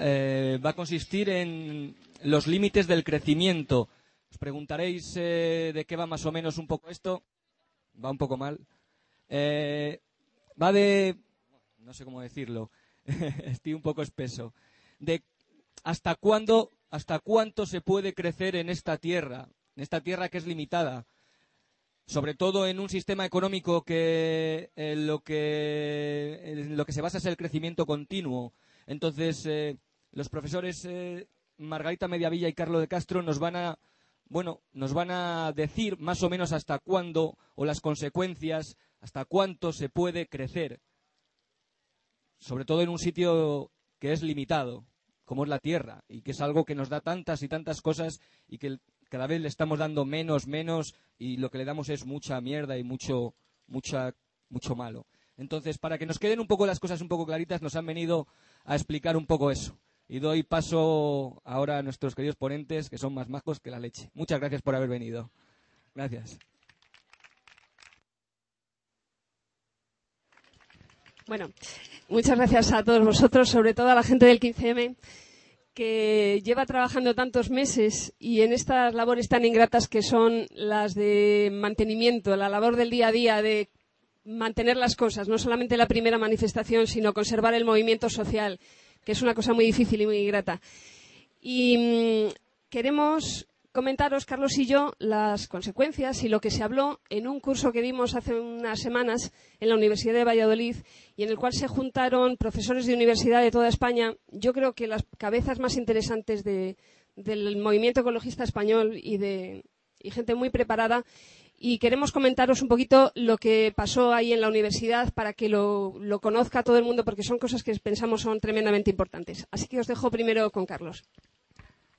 eh, va a consistir en los límites del crecimiento. Os preguntaréis eh, de qué va más o menos un poco esto. Va un poco mal. Eh, va de, no sé cómo decirlo, estoy un poco espeso, de hasta cuándo, hasta cuánto se puede crecer en esta tierra, en esta tierra que es limitada sobre todo en un sistema económico que lo que en lo que se basa es el crecimiento continuo. Entonces, los profesores eh, Margarita Mediavilla y Carlos de Castro nos van a bueno, nos van a decir más o menos hasta cuándo o las consecuencias, hasta cuánto se puede crecer. Sobre todo en un sitio que es limitado, como es la Tierra, y que es algo que nos da tantas y tantas cosas y que cada vez le estamos dando menos, menos, y lo que le damos es mucha mierda y mucho, mucha, mucho malo. Entonces, para que nos queden un poco las cosas un poco claritas, nos han venido a explicar un poco eso. Y doy paso ahora a nuestros queridos ponentes, que son más majos que la leche. Muchas gracias por haber venido. Gracias. Bueno, muchas gracias a todos vosotros, sobre todo a la gente del 15M que lleva trabajando tantos meses y en estas labores tan ingratas que son las de mantenimiento, la labor del día a día de mantener las cosas, no solamente la primera manifestación, sino conservar el movimiento social, que es una cosa muy difícil y muy ingrata. Y mm, queremos comentaros, Carlos y yo, las consecuencias y lo que se habló en un curso que dimos hace unas semanas en la Universidad de Valladolid y en el cual se juntaron profesores de universidad de toda España. Yo creo que las cabezas más interesantes del movimiento ecologista español y de gente muy preparada. Y queremos comentaros un poquito lo que pasó ahí en la universidad para que lo, conozca todo el mundo, porque son cosas que pensamos son tremendamente importantes. Así que os dejo primero con Carlos.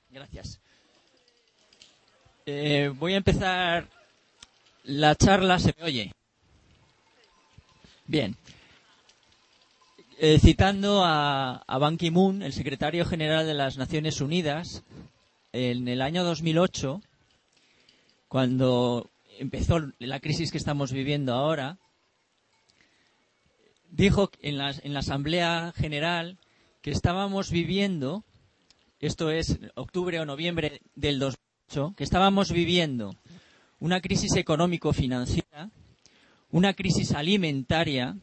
Gracias. Eh, voy a empezar la charla. ¿Se me oye? Bien. Eh, citando a Ban Ki-moon, el secretario general de las Naciones Unidas, en el año 2008, cuando empezó la crisis que estamos viviendo ahora, dijo en la, en la Asamblea General que estábamos viviendo, esto es octubre o noviembre del 2008, que estábamos viviendo una crisis económico-financiera, una crisis alimentaria,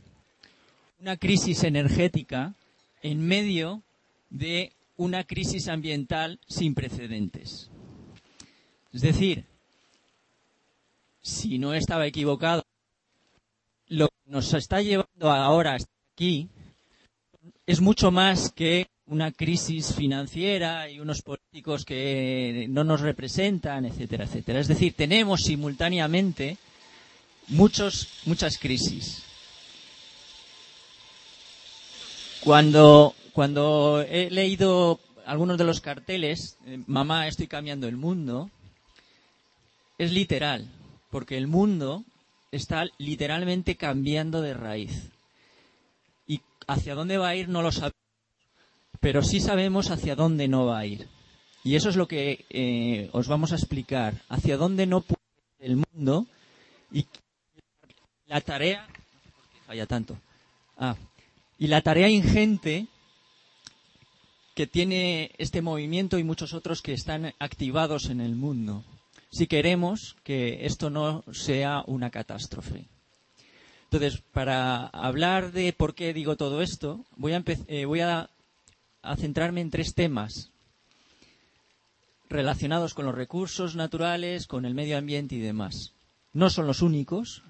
una crisis energética en medio de una crisis ambiental sin precedentes. Es decir, si no estaba equivocado, lo que nos está llevando ahora hasta aquí es mucho más que una crisis financiera y unos políticos que no nos representan, etcétera, etcétera. Es decir, tenemos simultáneamente muchos, muchas crisis. Cuando, cuando he leído algunos de los carteles, eh, mamá, estoy cambiando el mundo, es literal, porque el mundo está literalmente cambiando de raíz. Y hacia dónde va a ir no lo sabemos pero sí sabemos hacia dónde no va a ir. Y eso es lo que eh, os vamos a explicar, hacia dónde no puede ir el mundo y la tarea, falla tanto, ah, y la tarea ingente que tiene este movimiento y muchos otros que están activados en el mundo, si queremos que esto no sea una catástrofe. Entonces, para hablar de por qué digo todo esto, voy a, eh, voy a a centrarme en tres temas relacionados con los recursos naturales, con el medio ambiente y demás. No son los únicos,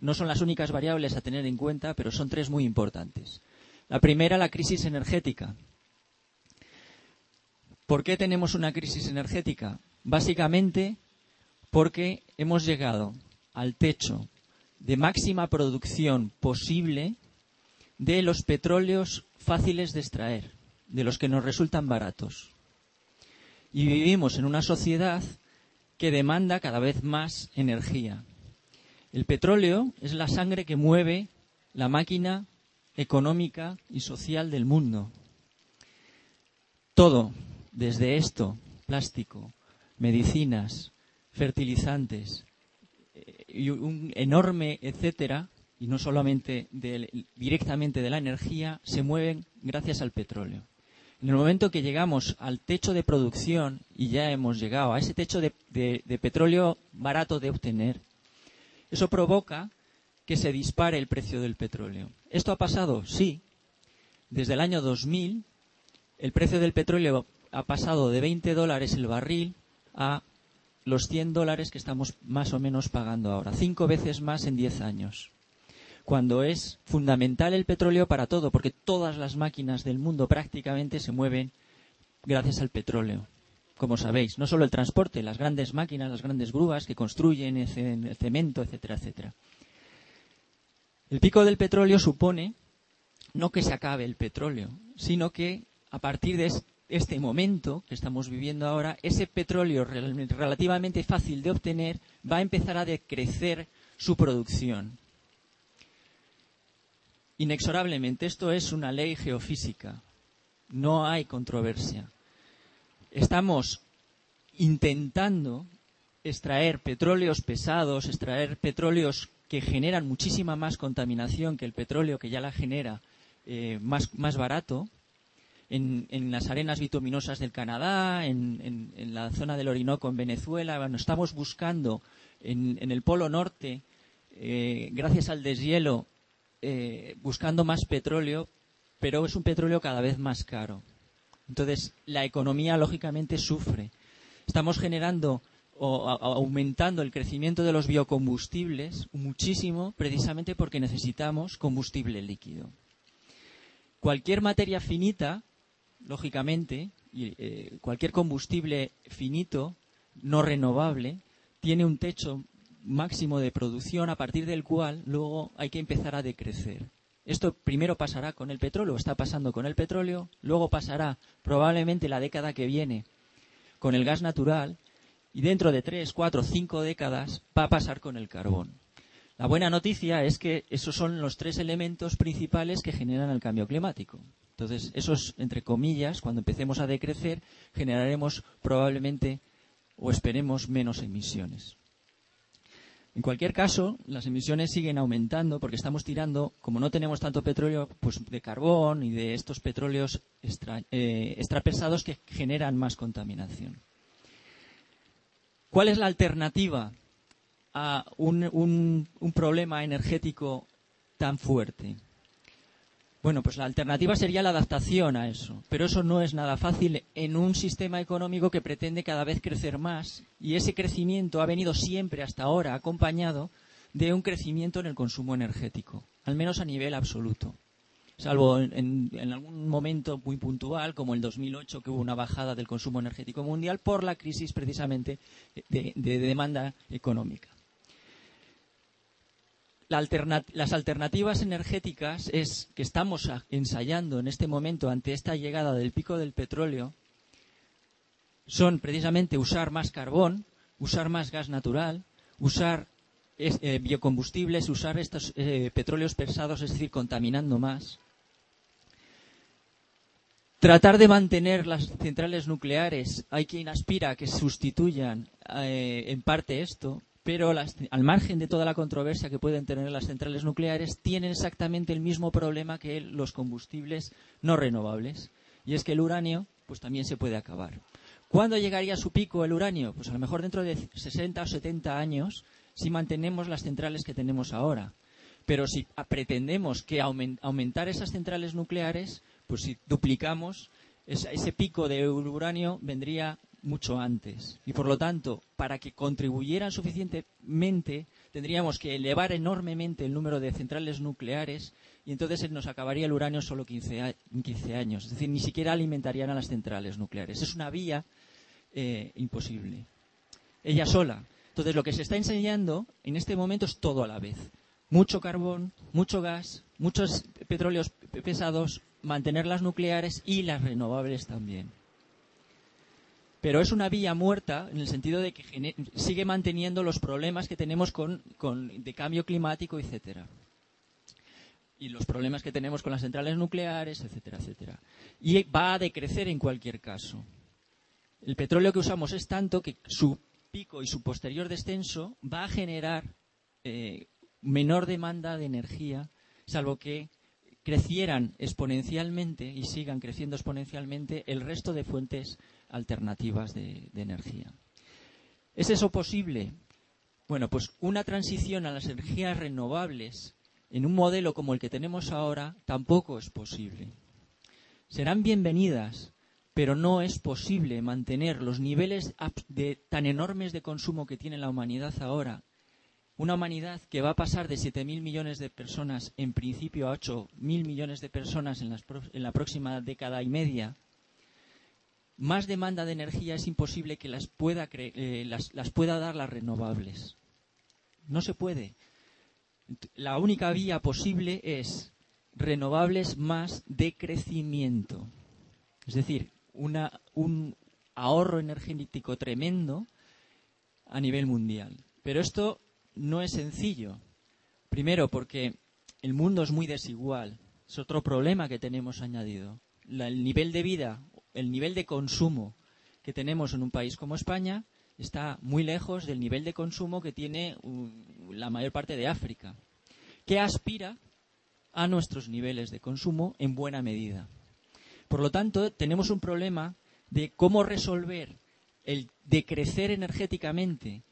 no son las únicas variables a tener en cuenta, pero son tres muy importantes. La primera, la crisis energética. ¿Por qué tenemos una crisis energética? Básicamente porque hemos llegado al techo de máxima producción posible de los petróleos fáciles de extraer, de los que nos resultan baratos. Y vivimos en una sociedad que demanda cada vez más energía. El petróleo es la sangre que mueve la máquina económica y social del mundo. Todo, desde esto, plástico, medicinas, fertilizantes eh, y un enorme etcétera, y no solamente directamente de la energía, se mueven gracias al petróleo. En el momento que llegamos al techo de producción, y ya hemos llegado a ese techo de, de petróleo barato de obtener, eso provoca que se dispare el precio del petróleo. ¿Esto ha pasado? Sí. Desde el año 2000, el precio del petróleo ha pasado de 20 dólares el barril a los 100 dólares que estamos más o menos pagando ahora. Cinco veces más en 10 años. Cuando es fundamental el petróleo para todo, porque todas las máquinas del mundo prácticamente se mueven gracias al petróleo. Como sabéis, no solo el transporte, las grandes máquinas, las grandes grúas que construyen el cemento, etcétera, etcétera. El pico del petróleo supone no que se acabe el petróleo, sino que a partir de este momento que estamos viviendo ahora, ese petróleo relativamente fácil de obtener va a empezar a decrecer su producción. Inexorablemente, esto es una ley geofísica. No hay controversia. Estamos intentando extraer petróleos pesados, extraer petróleos que generan muchísima más contaminación que el petróleo que ya la genera eh, más, más barato, en, las arenas bituminosas del Canadá, en, la zona del Orinoco en Venezuela. Bueno, estamos buscando en, el Polo Norte, eh, gracias al deshielo, eh, buscando más petróleo, pero es un petróleo cada vez más caro. Entonces, la economía lógicamente sufre. Estamos generando o aumentando el crecimiento de los biocombustibles muchísimo precisamente porque necesitamos combustible líquido. Cualquier materia finita lógicamente, eh, cualquier combustible finito, no renovable, tiene un techo máximo de producción a partir del cual luego hay que empezar a decrecer. Esto primero pasará con el petróleo, está pasando con el petróleo, luego pasará probablemente la década que viene con el gas natural y dentro de tres, cuatro, cinco décadas va a pasar con el carbón. La buena noticia es que esos son los tres elementos principales que generan el cambio climático. Entonces, esos, entre comillas, cuando empecemos a decrecer, generaremos probablemente o esperemos menos emisiones. En cualquier caso, las emisiones siguen aumentando porque estamos tirando, como no tenemos tanto petróleo, pues de carbón y de estos petróleos eh, extrapesados que generan más contaminación. ¿Cuál es la alternativa a un problema energético tan fuerte? Bueno, pues la alternativa sería la adaptación a eso, pero eso no es nada fácil en un sistema económico que pretende cada vez crecer más. Y ese crecimiento ha venido siempre hasta ahora acompañado de un crecimiento en el consumo energético, al menos a nivel absoluto. Salvo en, algún momento muy puntual, como el 2008, que hubo una bajada del consumo energético mundial por la crisis precisamente de demanda económica las alternativas energéticas es que estamos ensayando en este momento ante esta llegada del pico del petróleo son precisamente usar más carbón, usar más gas natural, usar eh, biocombustibles, usar estos eh, petróleos pesados, es decir, contaminando más. Tratar de mantener las centrales nucleares, hay quien aspira a que sustituyan eh, en parte esto, pero al margen de toda la controversia que pueden tener las centrales nucleares, tienen exactamente el mismo problema que los combustibles no renovables, y es que el uranio pues también se puede acabar. ¿Cuándo llegaría a su pico el uranio? Pues a lo mejor dentro de 60 o 70 años, si mantenemos las centrales que tenemos ahora. Pero si pretendemos que aumentar esas centrales nucleares, pues si duplicamos, ese pico de uranio vendría mucho antes. Y por lo tanto, para que contribuyeran suficientemente, tendríamos que elevar enormemente el número de centrales nucleares y entonces nos acabaría el uranio solo 15, 15 años. Es decir, ni siquiera alimentarían a las centrales nucleares. Es una vía eh, imposible. Ella sola. Entonces, lo que se está enseñando en este momento es todo a la vez. Mucho carbón, mucho gas, muchos petróleos pesados, mantener las nucleares y las renovables también pero es una vía muerta en el sentido de que sigue manteniendo los problemas que tenemos con, de cambio climático, etcétera. Y los problemas que tenemos con las centrales nucleares, etcétera, etcétera. Y va a decrecer en cualquier caso. El petróleo que usamos es tanto que su pico y su posterior descenso va a generar eh, menor demanda de energía, salvo que crecieran exponencialmente y sigan creciendo exponencialmente el resto de fuentes alternativas de, energía. ¿Es eso posible? Bueno, pues una transición a las energías renovables en un modelo como el que tenemos ahora tampoco es posible. Serán bienvenidas, pero no es posible mantener los niveles tan enormes de consumo que tiene la humanidad ahora una humanidad que va a pasar de 7.000 millones de personas en principio a 8.000 millones de personas en, la próxima década y media, más demanda de energía es imposible que las pueda, eh, las, las pueda dar las renovables. No se puede. La única vía posible es renovables más de crecimiento. Es decir, una, un ahorro energético tremendo a nivel mundial. Pero esto no es sencillo. Primero, porque el mundo es muy desigual. Es otro problema que tenemos añadido. el nivel de vida, el nivel de consumo que tenemos en un país como España está muy lejos del nivel de consumo que tiene la mayor parte de África, que aspira a nuestros niveles de consumo en buena medida. Por lo tanto, tenemos un problema de cómo resolver el decrecer energéticamente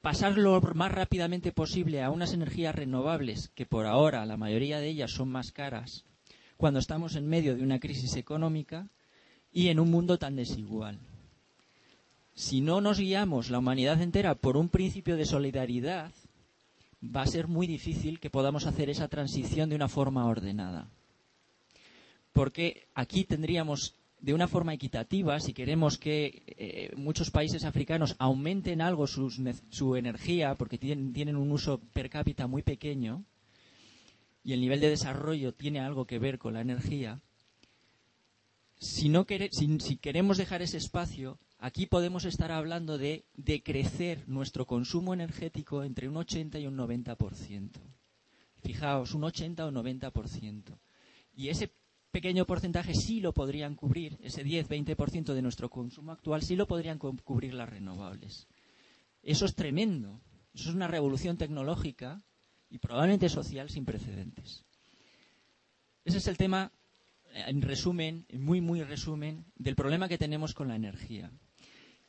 pasar lo más rápidamente posible a unas energías renovables, que por ahora la mayoría de ellas son más caras, cuando estamos en medio de una crisis económica y en un mundo tan desigual. Si no nos guiamos la humanidad entera por un principio de solidaridad, va a ser muy difícil que podamos hacer esa transición de una forma ordenada. Porque aquí tendríamos de una forma equitativa, si queremos que eh, muchos países africanos aumenten algo su energía, porque tienen, un uso per cápita muy pequeño, y el nivel de desarrollo tiene algo que ver con la energía, si, no queremos dejar ese espacio, aquí podemos estar hablando de, de crecer nuestro consumo energético entre un 80 y un 90%. Fijaos, un 80 o 90%. Y ese pequeño porcentaje sí lo podrían cubrir, ese 10-20% de nuestro consumo actual sí lo podrían cubrir las renovables. Eso es tremendo. Eso es una revolución tecnológica y probablemente social sin precedentes. Ese es el tema, en resumen, muy, muy resumen, del problema que tenemos con la energía,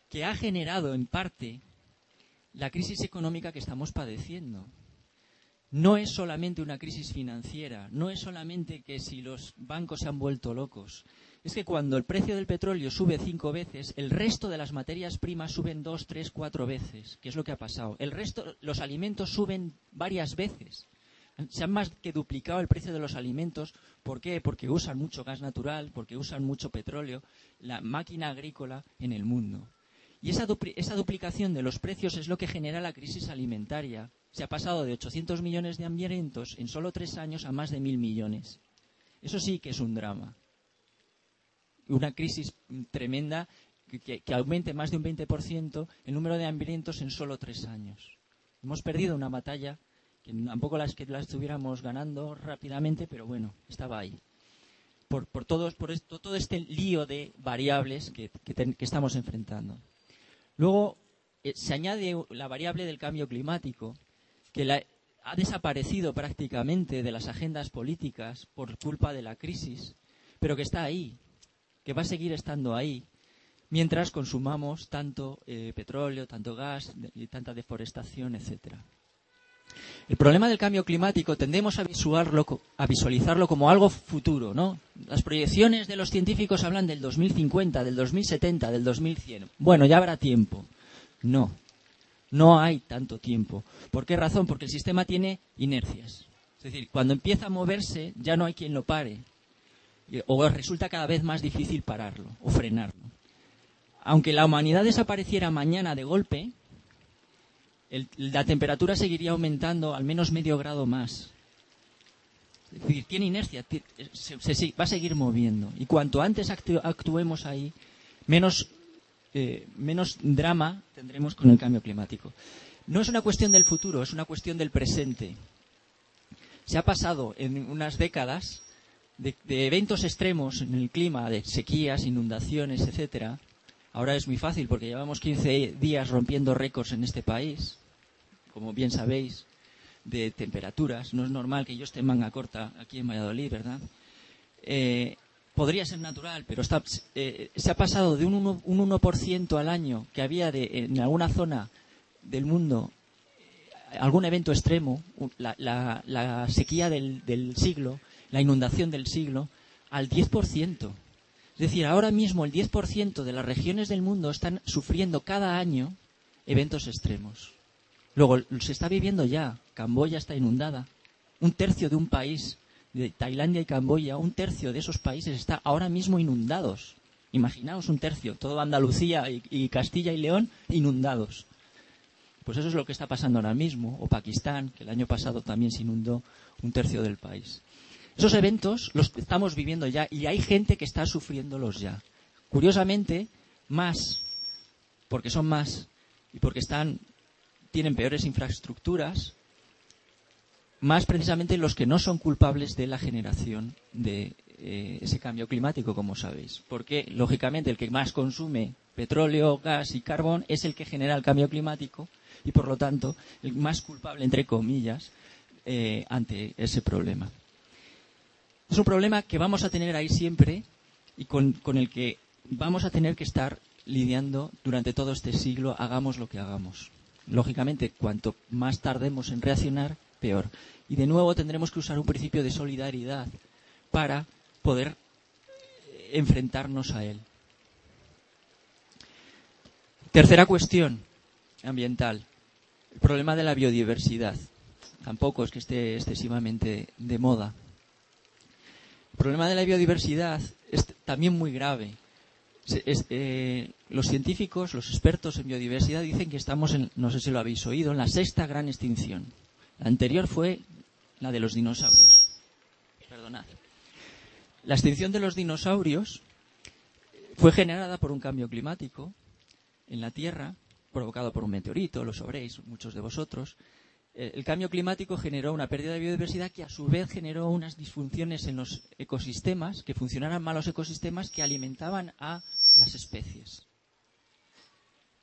que ha generado en parte la crisis económica que estamos padeciendo no es solamente una crisis financiera, no es solamente que si los bancos se han vuelto locos. Es que cuando el precio del petróleo sube cinco veces, el resto de las materias primas suben dos, tres, cuatro veces, que es lo que ha pasado. El resto, los alimentos suben varias veces. Se han más que duplicado el precio de los alimentos. ¿Por qué? Porque usan mucho gas natural, porque usan mucho petróleo, la máquina agrícola en el mundo. Y esa, esa duplicación de los precios es lo que genera la crisis alimentaria, se ha pasado de 800 millones de hambrientos en solo tres años a más de mil millones. Eso sí que es un drama. Una crisis tremenda que, aumente más de un 20% el número de hambrientos en solo tres años. Hemos perdido una batalla tampoco las que la estuviéramos ganando rápidamente, pero bueno, estaba ahí. Por, por, por esto, todo este lío de variables que, que estamos enfrentando. Luego eh, se añade la variable del cambio climático, que ha desaparecido prácticamente de las agendas políticas por culpa de la crisis, pero que está ahí, que va a seguir estando ahí, mientras consumamos tanto eh, petróleo, tanto gas y tanta deforestación, etcétera. El problema del cambio climático tendemos a, visualizarlo como algo futuro, ¿no? Las proyecciones de los científicos hablan del 2050, del 2070, del 2100. Bueno, ya habrá tiempo. No, no hay tanto tiempo. ¿Por qué razón? Porque el sistema tiene inercias. Es decir, cuando empieza a moverse ya no hay quien lo pare. O resulta cada vez más difícil pararlo o frenarlo. Aunque la humanidad desapareciera mañana de golpe, la temperatura seguiría aumentando al menos medio grado más. Es decir, tiene inercia, se, va a seguir moviendo. Y cuanto antes actuemos ahí, menos eh, menos drama tendremos con el cambio climático. No es una cuestión del futuro, es una cuestión del presente. Se ha pasado en unas décadas de, eventos extremos en el clima, de sequías, inundaciones, etcétera. Ahora es muy fácil porque llevamos 15 días rompiendo récords en este país, como bien sabéis. de temperaturas. No es normal que yo esté en manga corta aquí en Valladolid, ¿verdad? Eh, podría ser natural, pero está, eh, se ha pasado de un 1%, un 1 al año que había de, en alguna zona del mundo eh, algún evento extremo, la, la, sequía del, del, siglo, la inundación del siglo, al 10%. Es decir, ahora mismo el 10% de las regiones del mundo están sufriendo cada año eventos extremos. Luego, se está viviendo ya. Camboya está inundada. Un tercio de un país de Tailandia y Camboya, un tercio de esos países está ahora mismo inundados. Imaginaos un tercio, todo Andalucía y, Castilla y León inundados. Pues eso es lo que está pasando ahora mismo, o Pakistán, que el año pasado también se inundó un tercio del país. Esos eventos los estamos viviendo ya y hay gente que está sufriéndolos ya. Curiosamente, más, porque son más y porque están, tienen peores infraestructuras, más precisamente los que no son culpables de la generación de eh, ese cambio climático, como sabéis. Porque, lógicamente, el que más consume petróleo, gas y carbón es el que genera el cambio climático y, por lo tanto, el más culpable, entre comillas, eh, ante ese problema. Es un problema que vamos a tener ahí siempre y con, con el que vamos a tener que estar lidiando durante todo este siglo, hagamos lo que hagamos. Lógicamente, cuanto más tardemos en reaccionar, peor. Y de nuevo tendremos que usar un principio de solidaridad para poder eh, enfrentarnos a él. Tercera cuestión ambiental, el problema de la biodiversidad. Tampoco es que esté excesivamente de moda. El problema de la biodiversidad es también muy grave. Eh, los científicos, los expertos en biodiversidad dicen que estamos, en, no sé si lo habéis oído, en la sexta gran extinción. La anterior fue la de los dinosaurios. Perdonad. La extinción de los dinosaurios fue generada por un cambio climático en la Tierra, provocado por un meteorito, lo sabréis muchos de vosotros. Eh, el cambio climático generó una pérdida de biodiversidad que a su vez generó unas disfunciones en los ecosistemas, que funcionaran mal los ecosistemas que alimentaban a las especies.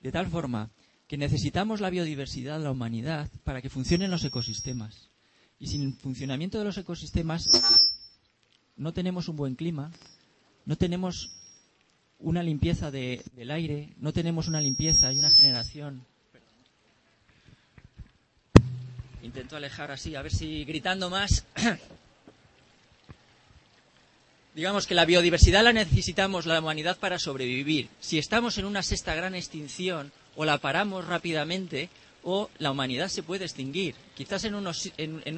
De tal forma que necesitamos la biodiversidad de la humanidad para que funcionen los ecosistemas. Y sin el funcionamiento de los ecosistemas no tenemos un buen clima, no tenemos una limpieza del aire, no tenemos una limpieza y una generación. Intento alejar así, a ver si gritando más. Digamos que la biodiversidad la necesitamos la humanidad para sobrevivir. Si estamos en una sexta gran extinción o la paramos rápidamente, o la humanidad se puede extinguir. Quizás en,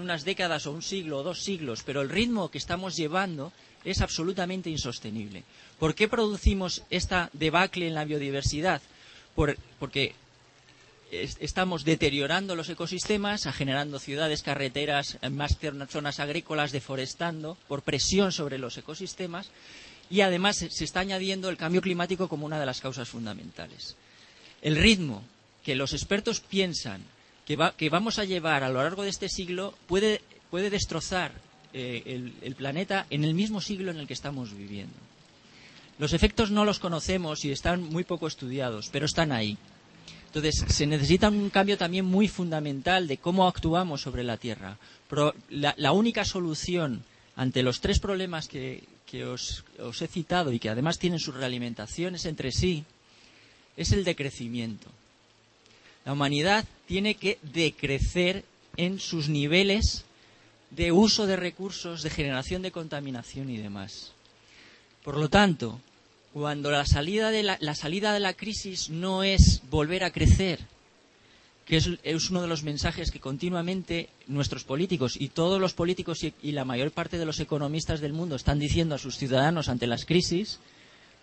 unas décadas o un siglo o dos siglos, pero el ritmo que estamos llevando es absolutamente insostenible. ¿Por qué producimos esta debacle en la biodiversidad? porque estamos deteriorando los ecosistemas, generando ciudades, carreteras, más zonas agrícolas, deforestando por presión sobre los ecosistemas y además se está añadiendo el cambio climático como una de las causas fundamentales. El ritmo que los expertos piensan que, vamos a llevar a lo largo de este siglo puede, destrozar eh, el, planeta en el mismo siglo en el que estamos viviendo. Los efectos no los conocemos y están muy poco estudiados, pero están ahí. Entonces, se necesita un cambio también muy fundamental de cómo actuamos sobre la Tierra. la, única solución ante los tres problemas que, os, os, he citado y que además tienen sus realimentaciones entre sí es el decrecimiento. La humanidad tiene que decrecer en sus niveles de uso de recursos, de generación de contaminación y demás. Por lo tanto, cuando la salida de la, crisis no es volver a crecer, que es, uno de los mensajes que continuamente nuestros políticos y todos los políticos y, la mayor parte de los economistas del mundo están diciendo a sus ciudadanos ante las crisis,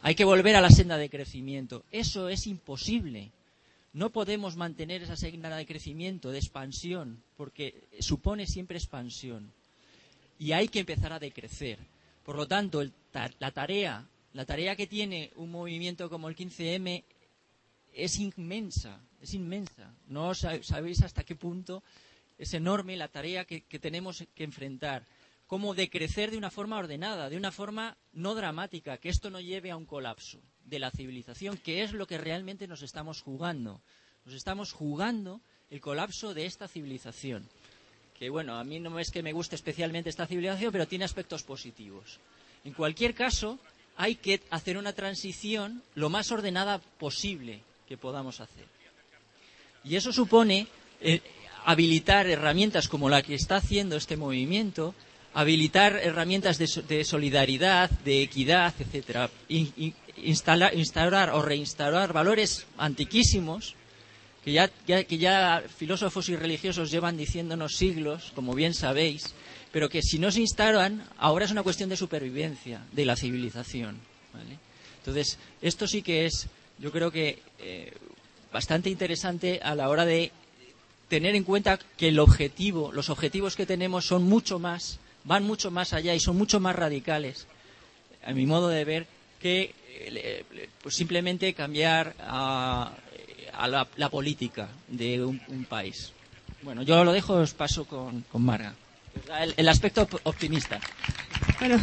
hay que volver a la senda de crecimiento. Eso es imposible. No podemos mantener esa senda de crecimiento, de expansión, porque supone siempre expansión. Y hay que empezar a decrecer. Por lo tanto, la tarea, la tarea que tiene un movimiento como el 15M es inmensa, es inmensa. No sabéis hasta qué punto es enorme la tarea que tenemos que enfrentar cómo decrecer de una forma ordenada, de una forma no dramática, que esto no lleve a un colapso de la civilización, que es lo que realmente nos estamos jugando. Nos estamos jugando el colapso de esta civilización, que bueno, a mí no es que me guste especialmente esta civilización, pero tiene aspectos positivos. En cualquier caso, hay que hacer una transición lo más ordenada posible que podamos hacer. Y eso supone eh, habilitar herramientas como la que está haciendo este movimiento, habilitar herramientas de, solidaridad, de equidad, etcétera, instaurar o reinstaurar valores antiquísimos que ya, que ya filósofos y religiosos llevan diciéndonos siglos, como bien sabéis, pero que si no se instauran, ahora es una cuestión de supervivencia de la civilización. Entonces, esto sí que es, yo creo que, eh, bastante interesante a la hora de tener en cuenta que el objetivo, los objetivos que tenemos son mucho más, van mucho más allá y son mucho más radicales, a mi modo de ver, que eh, pues simplemente cambiar a, la, política de un, país. Bueno, yo lo dejo, os paso con, con Marga. El, aspecto optimista. Bueno.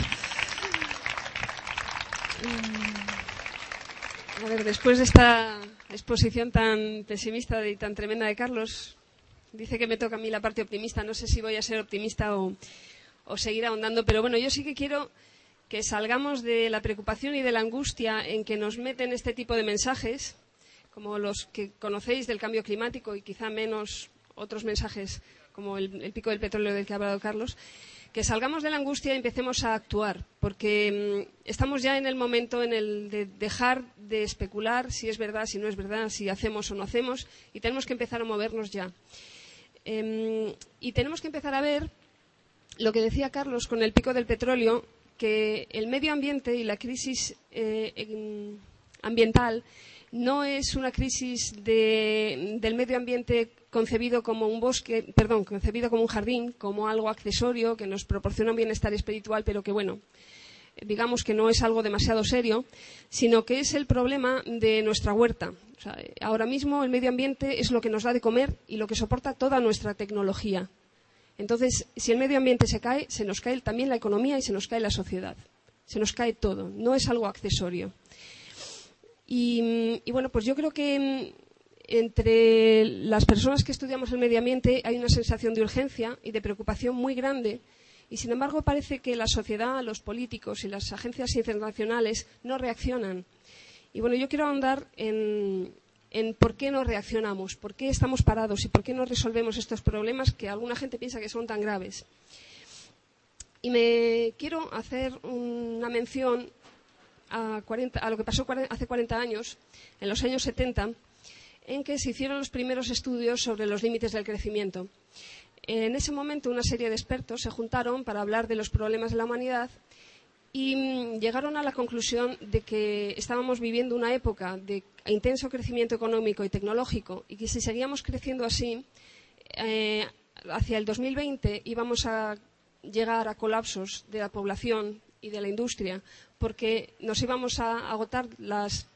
Ver, después de esta exposición tan pesimista y tan tremenda de Carlos, dice que me toca a mí la parte optimista. No sé si voy a ser optimista o, o seguir ahondando, pero bueno, yo sí que quiero que salgamos de la preocupación y de la angustia en que nos meten este tipo de mensajes, como los que conocéis del cambio climático y quizá menos otros mensajes como el, pico del petróleo del que ha hablado Carlos, que salgamos de la angustia y empecemos a actuar, porque mm, estamos ya en el momento en el de dejar de especular si es verdad, si no es verdad, si hacemos o no hacemos, y tenemos que empezar a movernos ya. Em, y tenemos que empezar a ver lo que decía Carlos con el pico del petróleo, que el medio ambiente y la crisis eh, ambiental no es una crisis del medio ambiente concebido como un bosque, perdón, concebido como un jardín, como algo accesorio que nos proporciona un bienestar espiritual, pero que bueno, digamos que no es algo demasiado serio, sino que es el problema de nuestra huerta. ahora mismo el medio ambiente es lo que nos da de comer y lo que soporta toda nuestra tecnología. Entonces, si el medio ambiente se cae, se nos cae también la economía y se nos cae la sociedad. Se nos cae todo, no es algo accesorio. Y, bueno, pues yo creo que entre las personas que estudiamos el medio ambiente hay una sensación de urgencia y de preocupación muy grande. Y sin embargo, parece que la sociedad, los políticos y las agencias internacionales no reaccionan. Y bueno, yo quiero ahondar en, por qué no reaccionamos, por qué estamos parados y por qué no resolvemos estos problemas que alguna gente piensa que son tan graves. Y me quiero hacer una mención a, lo que pasó hace 40 años, en los años 70, en que se hicieron los primeros estudios sobre los límites del crecimiento. En ese momento, una serie de expertos se juntaron para hablar de los problemas de la humanidad y mm, llegaron a la conclusión de que estábamos viviendo una época de intenso crecimiento económico y tecnológico y que si seguíamos creciendo así, eh, hacia el 2020 íbamos a llegar a colapsos de la población y de la industria porque nos íbamos a agotar las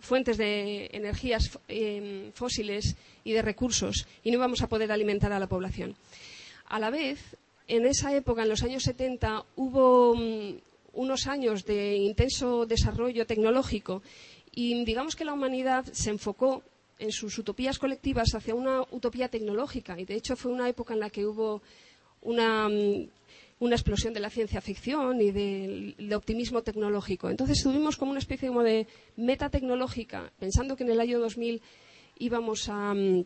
fuentes de energías em, fósiles y de recursos y no íbamos a poder alimentar a la población. A la vez, en esa época, en los años 70, hubo mm, unos años de intenso desarrollo tecnológico y digamos que la humanidad se enfocó en sus utopías colectivas hacia una utopía tecnológica y de hecho fue una época en la que hubo una mm, una explosión de la ciencia ficción y del optimismo tecnológico. Entonces tuvimos como una especie como de meta tecnológica, pensando que en el año 2000 íbamos mm,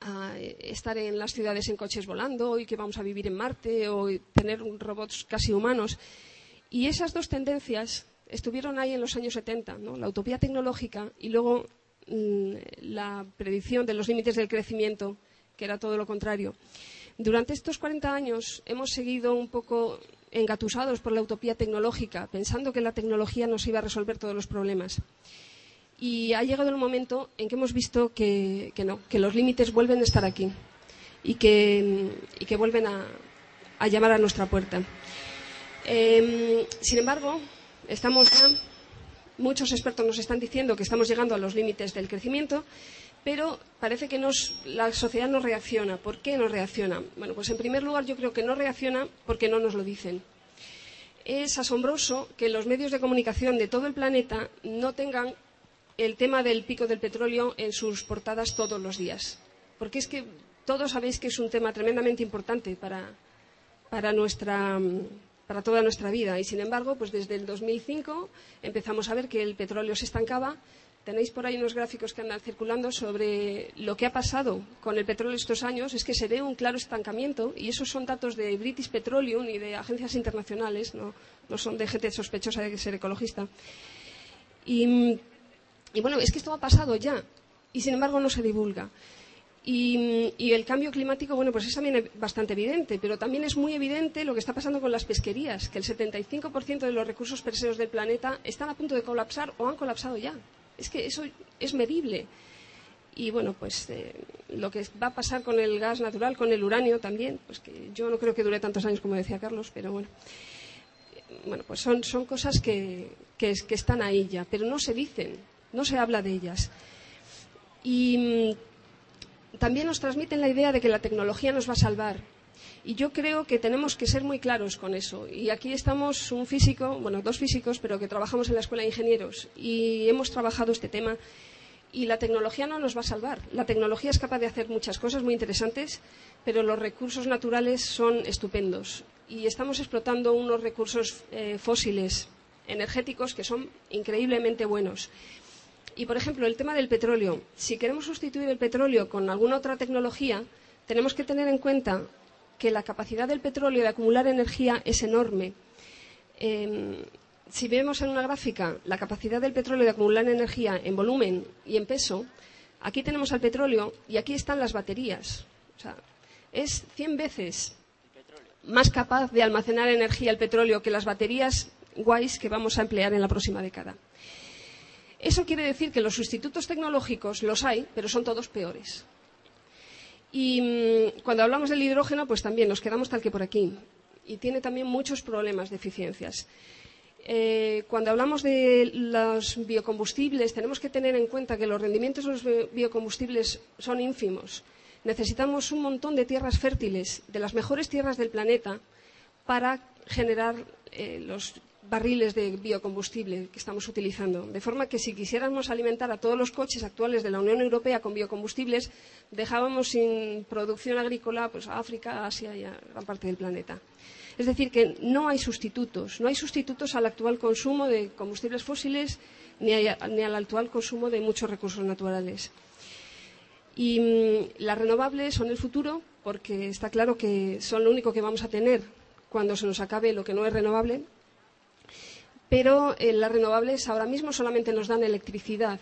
a, estar en las ciudades en coches volando y que vamos a vivir en Marte o tener robots casi humanos. Y esas dos tendencias estuvieron ahí en los años 70, la utopía tecnológica y luego mm, la predicción de los límites del crecimiento, que era todo lo contrario. Durante estos 40 años hemos seguido un poco engatusados por la utopía tecnológica, pensando que la tecnología nos iba a resolver todos los problemas. Y ha llegado el momento en que hemos visto que, no, que los límites vuelven a estar aquí y que, vuelven a, llamar a nuestra puerta. Em, sin embargo, estamos ya, muchos expertos nos están diciendo que estamos llegando a los límites del crecimiento pero parece que la sociedad no reacciona. ¿Por qué no reacciona? Bueno, pues en primer lugar yo creo que no reacciona porque no nos lo dicen. Es asombroso que los medios de comunicación de todo el planeta no tengan el tema del pico del petróleo en sus portadas todos los días. Porque es que todos sabéis que es un tema tremendamente importante para, para, nuestra, para toda nuestra vida. Y sin embargo, pues desde el 2005 empezamos a ver que el petróleo se estancaba. Tenéis por ahí unos gráficos que andan circulando sobre lo que ha pasado con el petróleo estos años. Es que se ve un claro estancamiento y esos son datos de British Petroleum y de agencias internacionales, no, son de gente sospechosa de ser ecologista. Y, y bueno, es que esto ha pasado ya y sin embargo no se divulga. Y, el cambio climático, bueno, pues es también bastante evidente, pero también es muy evidente lo que está pasando con las pesquerías, que el 75% de los recursos peseos del planeta están a punto de colapsar o han colapsado ya. Es que eso es medible. Y bueno, pues eh, lo que va a pasar con el gas natural, con el uranio también, pues que yo no creo que dure tantos años como decía Carlos, pero bueno. Bueno, pues son, cosas que, que, que están ahí ya, pero no se dicen, no se habla de ellas. Y también nos transmiten la idea de que la tecnología nos va a salvar. Y yo creo que tenemos que ser muy claros con eso. Y aquí estamos un físico, bueno, dos físicos, pero que trabajamos en la Escuela de Ingenieros y hemos trabajado este tema. Y la tecnología no nos va a salvar. La tecnología es capaz de hacer muchas cosas muy interesantes, pero los recursos naturales son estupendos. Y estamos explotando unos recursos eh, fósiles energéticos que son increíblemente buenos. Y, por ejemplo, el tema del petróleo. Si queremos sustituir el petróleo con alguna otra tecnología, tenemos que tener en cuenta que la capacidad del petróleo de acumular energía es enorme. Em, si vemos en una gráfica la capacidad del petróleo de acumular energía en volumen y en peso, aquí tenemos al petróleo y aquí están las baterías. O sea, es 100 veces más capaz de almacenar energía el petróleo que las baterías guays que vamos a emplear en la próxima década. Eso quiere decir que los sustitutos tecnológicos los hay, pero son todos peores. Y mm, cuando hablamos del hidrógeno, pues también nos quedamos tal que por aquí. Y tiene también muchos problemas de eficiencias. Eh, cuando hablamos de los biocombustibles, tenemos que tener en cuenta que los rendimientos de los biocombustibles son ínfimos. Necesitamos un montón de tierras fértiles, de las mejores tierras del planeta, para generar eh, los barriles de biocombustible que estamos utilizando. De forma que si quisiéramos alimentar a todos los coches actuales de la Unión Europea con biocombustibles, dejábamos sin producción agrícola pues, a África, Asia y a gran parte del planeta. Es decir, que no hay sustitutos. No hay sustitutos al actual consumo de combustibles fósiles ni, al actual consumo de muchos recursos naturales. Y mm, las renovables son el futuro porque está claro que son lo único que vamos a tener cuando se nos acabe lo que no es renovable pero eh, las renovables ahora mismo solamente nos dan electricidad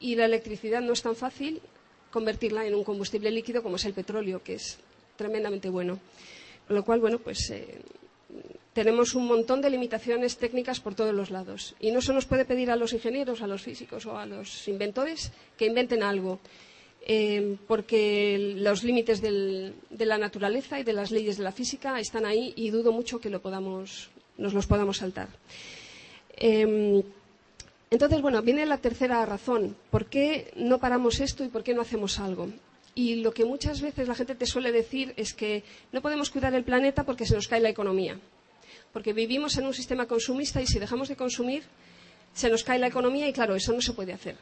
y la electricidad no es tan fácil convertirla en un combustible líquido como es el petróleo, que es tremendamente bueno. Con lo cual, bueno, pues eh, tenemos un montón de limitaciones técnicas por todos los lados. Y no se nos puede pedir a los ingenieros, a los físicos o a los inventores que inventen algo, eh, porque los límites de la naturaleza y de las leyes de la física están ahí y dudo mucho que nos los podamos saltar. Em, entonces, bueno, viene la tercera razón. ¿Por qué no paramos esto y por qué no hacemos algo? Y lo que muchas veces la gente te suele decir es que no podemos cuidar el planeta porque se nos cae la economía. Porque vivimos en un sistema consumista y si dejamos de consumir, se nos cae la economía y claro, eso no se puede hacer.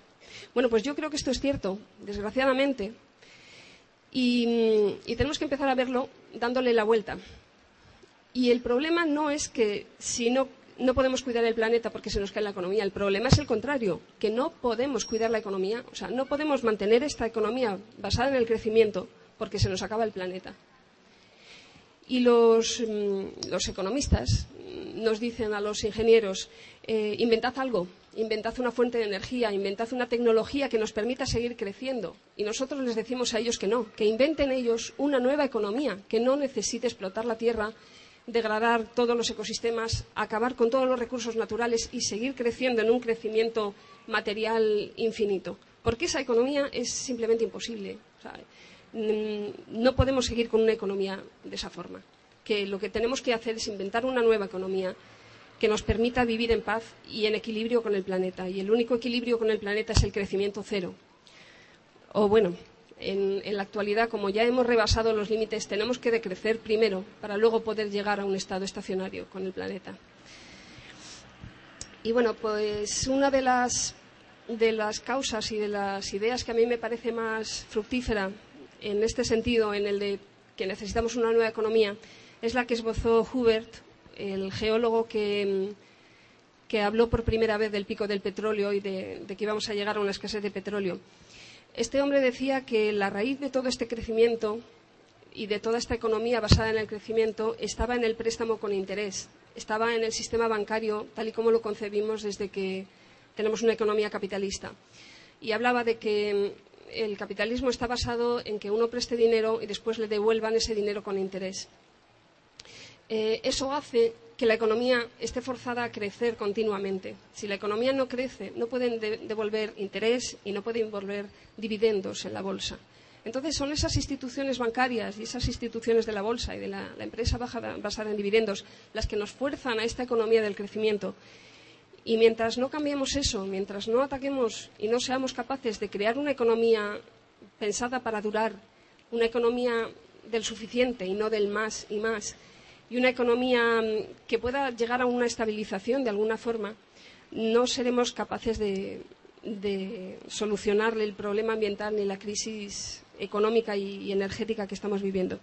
Bueno, pues yo creo que esto es cierto, desgraciadamente. Y, y tenemos que empezar a verlo dándole la vuelta. Y el problema no es que si no no podemos cuidar el planeta porque se nos cae la economía. El problema es el contrario, que no podemos cuidar la economía, o sea, no podemos mantener esta economía basada en el crecimiento porque se nos acaba el planeta. Y los, mm, economistas nos dicen a los ingenieros, eh, inventad algo, inventad una fuente de energía, inventad una tecnología que nos permita seguir creciendo. Y nosotros les decimos a ellos que no, que inventen ellos una nueva economía, que no necesite explotar la tierra degradar todos los ecosistemas, acabar con todos los recursos naturales y seguir creciendo en un crecimiento material infinito. Porque esa economía es simplemente imposible. Mm, no podemos seguir con una economía de esa forma. Que lo que tenemos que hacer es inventar una nueva economía que nos permita vivir en paz y en equilibrio con el planeta. Y el único equilibrio con el planeta es el crecimiento cero. O bueno, en, la actualidad, como ya hemos rebasado los límites, tenemos que decrecer primero para luego poder llegar a un estado estacionario con el planeta. Y bueno, pues una de las, causas y de las ideas que a mí me parece más fructífera en este sentido, en el de que necesitamos una nueva economía, es la que esbozó Hubert, el geólogo que, que habló por primera vez del pico del petróleo y de, de, que íbamos a llegar a una escasez de petróleo. Este hombre decía que la raíz de todo este crecimiento y de toda esta economía basada en el crecimiento estaba en el préstamo con interés, estaba en el sistema bancario tal y como lo concebimos desde que tenemos una economía capitalista. Y hablaba de que el capitalismo está basado en que uno preste dinero y después le devuelvan ese dinero con interés. Eh, eso hace que la economía esté forzada a crecer continuamente. Si la economía no crece, no pueden de devolver interés y no pueden devolver dividendos en la bolsa. Entonces son esas instituciones bancarias y esas instituciones de la bolsa y de la, la empresa basada, basada en dividendos las que nos fuerzan a esta economía del crecimiento. Y mientras no cambiemos eso, mientras no ataquemos y no seamos capaces de crear una economía pensada para durar, una economía del suficiente y no del más y más, y una economía que pueda llegar a una estabilización de alguna forma, no seremos capaces de, de solucionarle el problema ambiental ni la crisis económica y, y energética que estamos viviendo.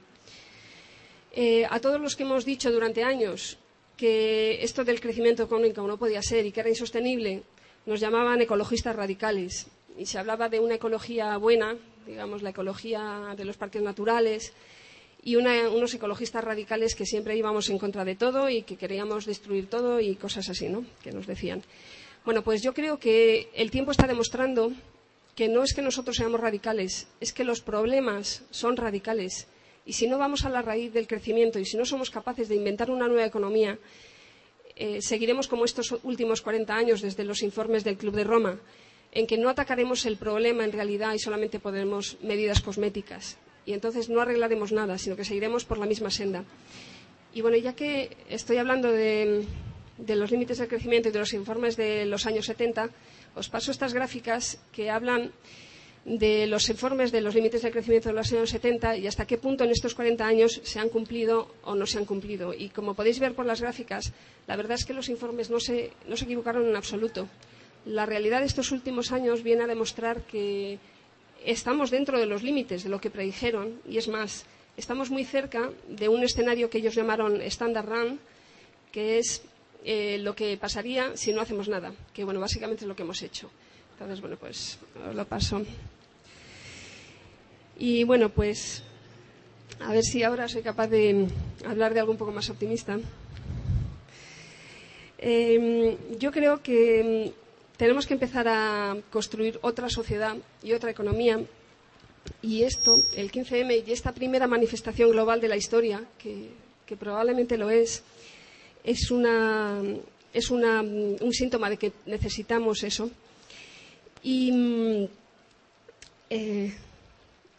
Eh, a todos los que hemos dicho durante años que esto del crecimiento económico no podía ser y que era insostenible, nos llamaban ecologistas radicales. Y se hablaba de una ecología buena, digamos, la ecología de los parques naturales, y unos ecologistas radicales que siempre íbamos en contra de todo y que queríamos destruir todo y cosas así, ¿no? Que nos decían. Bueno, pues yo creo que el tiempo está demostrando que no es que nosotros seamos radicales, es que los problemas son radicales. Y si no vamos a la raíz del crecimiento y si no somos capaces de inventar una nueva economía, eh, seguiremos como estos últimos 40 años desde los informes del Club de Roma, en que no atacaremos el problema en realidad y solamente podremos medidas cosméticas. Y entonces no arreglaremos nada, sino que seguiremos por la misma senda. Y bueno, ya que estoy hablando de, los límites del crecimiento y de los informes de los años 70, os paso estas gráficas que hablan de los informes de los límites de crecimiento de los años 70 y hasta qué punto en estos 40 años se han cumplido o no se han cumplido. Y como podéis ver por las gráficas, la verdad es que los informes no se, no se equivocaron en absoluto. La realidad de estos últimos años viene a demostrar que estamos dentro de los límites de lo que predijeron y es más, estamos muy cerca de un escenario que ellos llamaron Standard Run, que es eh, lo que pasaría si no hacemos nada, que bueno, básicamente es lo que hemos hecho. Entonces, bueno, pues os lo paso. Y bueno, pues a ver si ahora soy capaz de hablar de algo un poco más optimista. Eh, yo creo que tenemos que empezar a construir otra sociedad y otra economía. Y esto, el 15M y esta primera manifestación global de la historia, que, probablemente lo es, es, una, es un síntoma de que necesitamos eso. Y eh,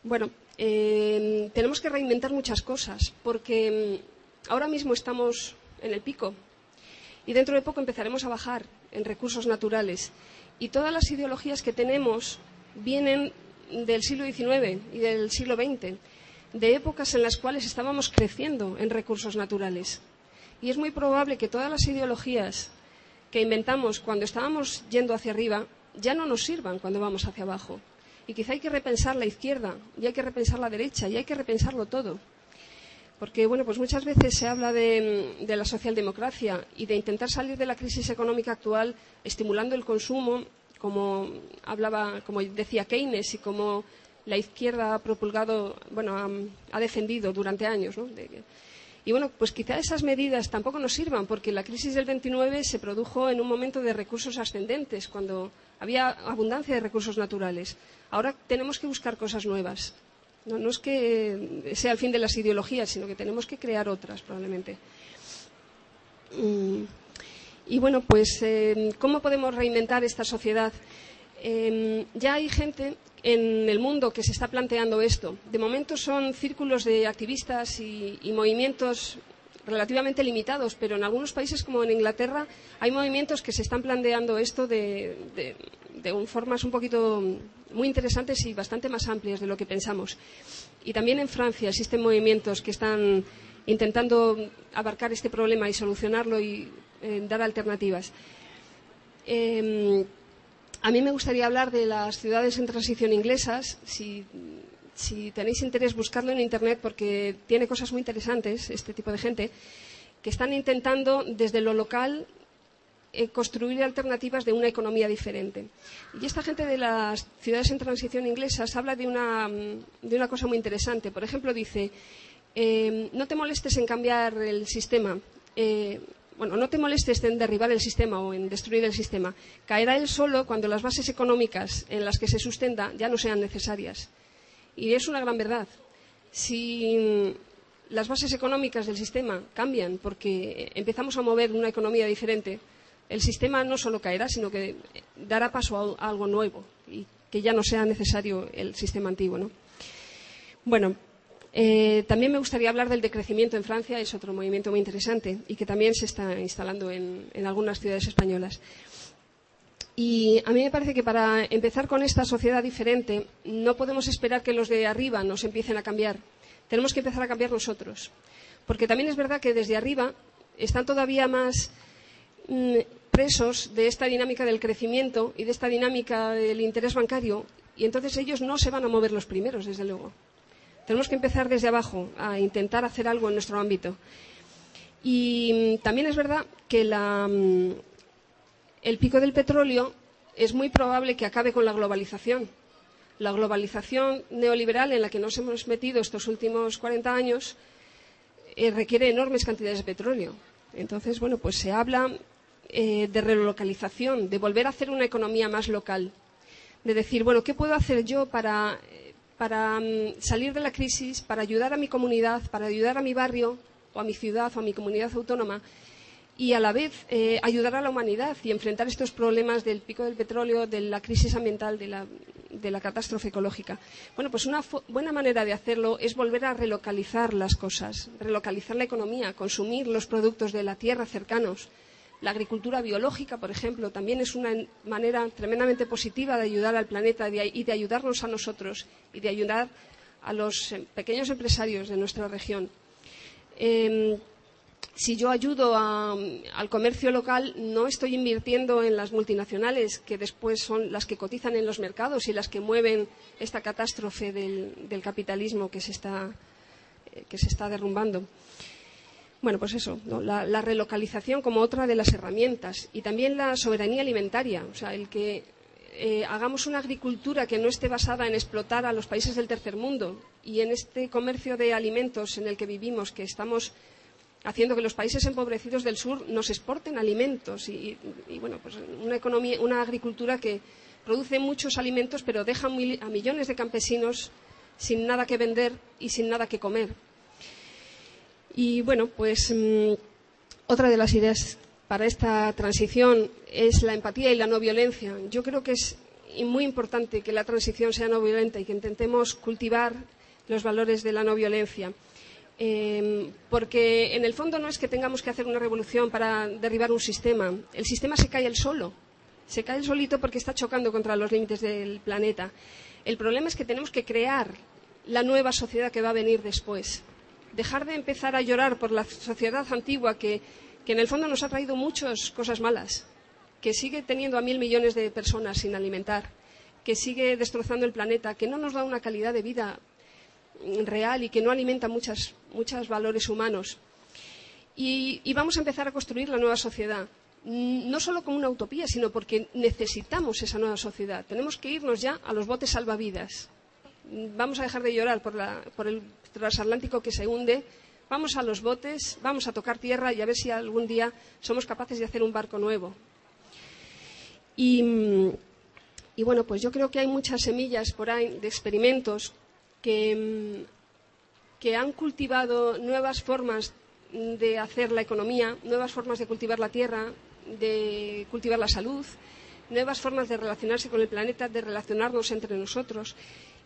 bueno, eh, tenemos que reinventar muchas cosas, porque ahora mismo estamos en el pico y dentro de poco empezaremos a bajar en recursos naturales. Y todas las ideologías que tenemos vienen del siglo XIX y del siglo XX, de épocas en las cuales estábamos creciendo en recursos naturales. Y es muy probable que todas las ideologías que inventamos cuando estábamos yendo hacia arriba ya no nos sirvan cuando vamos hacia abajo. Y quizá hay que repensar la izquierda, y hay que repensar la derecha, y hay que repensarlo todo. Porque, bueno, pues muchas veces se habla de, de, la socialdemocracia y de intentar salir de la crisis económica actual estimulando el consumo, como hablaba, como decía Keynes y como la izquierda ha propulgado, bueno, ha, ha defendido durante años, y bueno, pues quizá esas medidas tampoco nos sirvan, porque la crisis del 29 se produjo en un momento de recursos ascendentes, cuando había abundancia de recursos naturales. Ahora tenemos que buscar cosas nuevas. No, es que sea el fin de las ideologías, sino que tenemos que crear otras, probablemente. Y bueno, pues, eh, ¿cómo podemos reinventar esta sociedad? Eh, ya hay gente en el mundo que se está planteando esto. De momento son círculos de activistas y, movimientos relativamente limitados, pero en algunos países como en Inglaterra hay movimientos que se están planteando esto de, de, de formas un poquito muy interesantes y bastante más amplias de lo que pensamos. Y también en Francia existen movimientos que están intentando abarcar este problema y solucionarlo y eh, dar alternativas. Eh, a mí me gustaría hablar de las ciudades en transición inglesas. Si si tenéis interés, buscarlo en Internet porque tiene cosas muy interesantes, este tipo de gente, que están intentando desde lo local eh, construir alternativas de una economía diferente. Y esta gente de las ciudades en transición inglesas habla de una, una cosa muy interesante. Por ejemplo, dice, eh, no te molestes en cambiar el sistema. Eh, bueno, no te molestes en derribar el sistema o en destruir el sistema. Caerá él solo cuando las bases económicas en las que se sustenta ya no sean necesarias. Y es una gran verdad. Si las bases económicas del sistema cambian porque empezamos a mover una economía diferente, el sistema no solo caerá, sino que dará paso a algo nuevo y que ya no sea necesario el sistema antiguo. Bueno, eh, también me gustaría hablar del decrecimiento en Francia, es otro movimiento muy interesante y que también se está instalando en, algunas ciudades españolas. Y a mí me parece que para empezar con esta sociedad diferente no podemos esperar que los de arriba nos empiecen a cambiar. Tenemos que empezar a cambiar nosotros. Porque también es verdad que desde arriba están todavía más presos de esta dinámica del crecimiento y de esta dinámica del interés bancario y entonces ellos no se van a mover los primeros, desde luego. Tenemos que empezar desde abajo a intentar hacer algo en nuestro ámbito. Y mm, también es verdad que mm, el pico del petróleo es muy probable que acabe con la globalización. La globalización neoliberal en la que nos hemos metido estos últimos 40 años eh, requiere enormes cantidades de petróleo. Entonces, bueno, pues se habla eh, de relocalización, de volver a hacer una economía más local, de decir, bueno, ¿qué puedo hacer yo para mm, salir de la crisis, para ayudar a mi comunidad, para ayudar a mi barrio o a mi ciudad o a mi comunidad autónoma y a la vez eh, ayudar a la humanidad y enfrentar estos problemas del pico del petróleo, de la crisis ambiental, de la, de la catástrofe ecológica. Bueno, pues una buena manera de hacerlo es volver a relocalizar las cosas, relocalizar la economía, consumir los productos de la tierra cercanos, la agricultura biológica, por ejemplo, también es una manera tremendamente positiva de ayudar al planeta y de ayudarnos a nosotros y de ayudar a los eh, pequeños empresarios de nuestra región. Em, si yo ayudo al comercio local, no estoy invirtiendo en las multinacionales, que después son las que cotizan en los mercados y las que mueven esta catástrofe del, capitalismo que se está eh, derrumbando. Bueno, pues eso, la, relocalización como otra de las herramientas y también la soberanía alimentaria, o sea, el que eh, hagamos una agricultura que no esté basada en explotar a los países del tercer mundo y en este comercio de alimentos en el que vivimos, que estamos haciendo que los países empobrecidos del sur nos exporten alimentos y, bueno, pues una economía, una agricultura que produce muchos alimentos pero deja a millones de campesinos sin nada que vender y sin nada que comer. Y bueno, pues mm, otra de las ideas para esta transición es la empatía y la no violencia. Yo creo que es muy importante que la transición sea no violenta y que intentemos cultivar los valores de la no violencia. Em, porque en el fondo no es que tengamos que hacer una revolución para derribar un sistema. El sistema se cae el solo. Se cae el solito porque está chocando contra los límites del planeta. El problema es que tenemos que crear la nueva sociedad que va a venir después dejar de empezar a llorar por la sociedad antigua que, en el fondo nos ha traído muchas cosas malas, que sigue teniendo a mil millones de personas sin alimentar, que sigue destrozando el planeta, que no nos da una calidad de vida real y que no alimenta muchos valores humanos. Y, y, vamos a empezar a construir la nueva sociedad, no solo como una utopía, sino porque necesitamos esa nueva sociedad. Tenemos que irnos ya a los botes salvavidas. Vamos a dejar de llorar por, la, por el transatlántico que se hunde, vamos a los botes, vamos a tocar tierra y a ver si algún día somos capaces de hacer un barco nuevo. Y, bueno, pues yo creo que hay muchas semillas por ahí de experimentos que, que han cultivado nuevas formas de hacer la economía, nuevas formas de cultivar la tierra, de cultivar la salud, nuevas formas de relacionarse con el planeta, de relacionarnos entre nosotros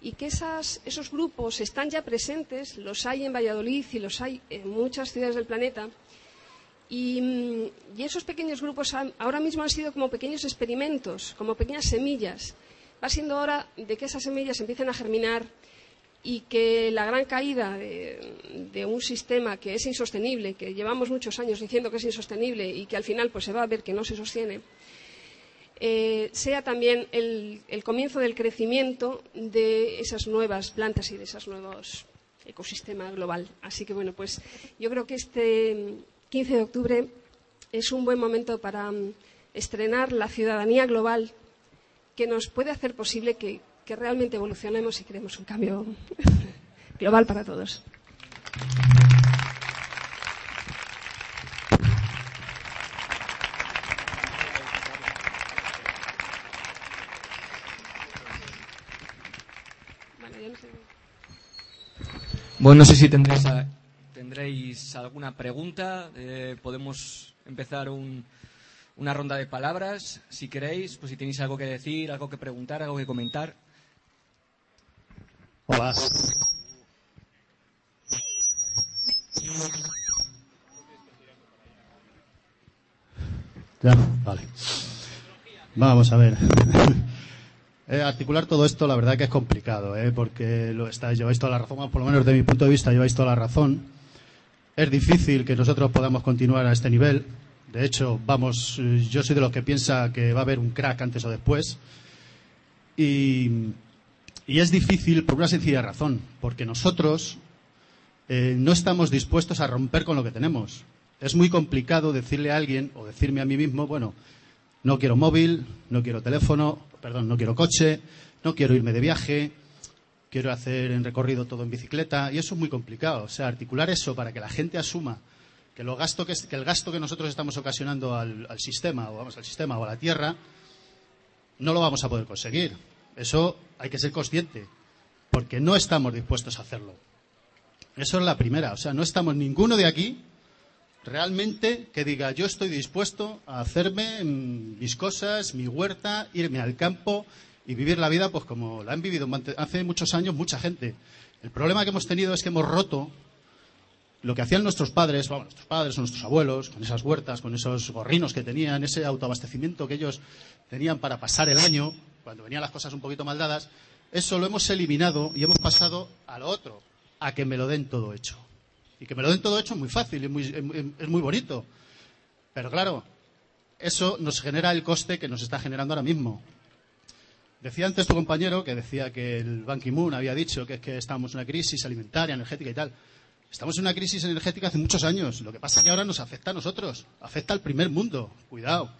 y que esos grupos están ya presentes, los hay en Valladolid y los hay en muchas ciudades del planeta. Y, mm, esos pequeños grupos ahora mismo han sido como pequeños experimentos, como pequeñas semillas. Va siendo hora de que esas semillas empiecen a germinar y que la gran caída de, un sistema que es insostenible, que llevamos muchos años diciendo que es insostenible y que al final pues, se va a ver que no se sostiene, eh, sea también el, comienzo del crecimiento de esas nuevas plantas y de esos nuevos ecosistemas global. Así que, bueno, pues yo creo que este 15 de octubre es un buen momento para mm, estrenar la ciudadanía global que nos puede hacer posible que, que realmente evolucionemos y creemos un cambio global para todos. Bueno, no sé si tendréis, tendréis alguna pregunta. Eh, podemos empezar una ronda de palabras, si queréis, pues si tenéis algo que decir, algo que preguntar, algo que comentar. Hola. Ya, vale. Vamos a ver. Eh, articular todo esto, la verdad que es complicado, eh, porque lo está, lleváis toda la razón, por lo menos desde mi punto de vista lleváis toda la razón. Es difícil que nosotros podamos continuar a este nivel. De hecho, vamos, yo soy de los que piensa que va a haber un crack antes o después. Y, es difícil por una sencilla razón, porque nosotros eh, no estamos dispuestos a romper con lo que tenemos. Es muy complicado decirle a alguien o decirme a mí mismo, bueno, no quiero móvil, no quiero teléfono, perdón, no quiero coche, no quiero irme de viaje, quiero hacer en recorrido todo en bicicleta, y eso es muy complicado. O sea, articular eso para que la gente asuma que, el gasto que nosotros estamos ocasionando al, sistema, o vamos, al sistema o a la tierra, no lo vamos a poder conseguir. Eso hay que ser consciente, porque no estamos dispuestos a hacerlo. Eso es la primera. O sea, no estamos ninguno de aquí realmente que diga yo estoy dispuesto a hacerme mis cosas, mi huerta, irme al campo y vivir la vida pues como la han vivido hace muchos años mucha gente. El problema que hemos tenido es que hemos roto lo que hacían nuestros padres, bueno, nuestros padres nuestros abuelos, con esas huertas, con esos gorrinos que tenían, ese autoabastecimiento que ellos tenían para pasar el año, cuando venían las cosas un poquito mal dadas, eso lo hemos eliminado y hemos pasado a lo otro, a que me lo den todo hecho. Y que me lo den todo hecho es muy fácil, es muy, es muy bonito. Pero claro, eso nos genera el coste que nos está generando ahora mismo. Decía antes tu compañero que decía que el Ban Ki-moon había dicho que es que estamos en una crisis alimentaria, energética y tal. Estamos en una crisis energética hace muchos años. Lo que pasa es que ahora nos afecta a nosotros. Afecta al primer mundo. Cuidado.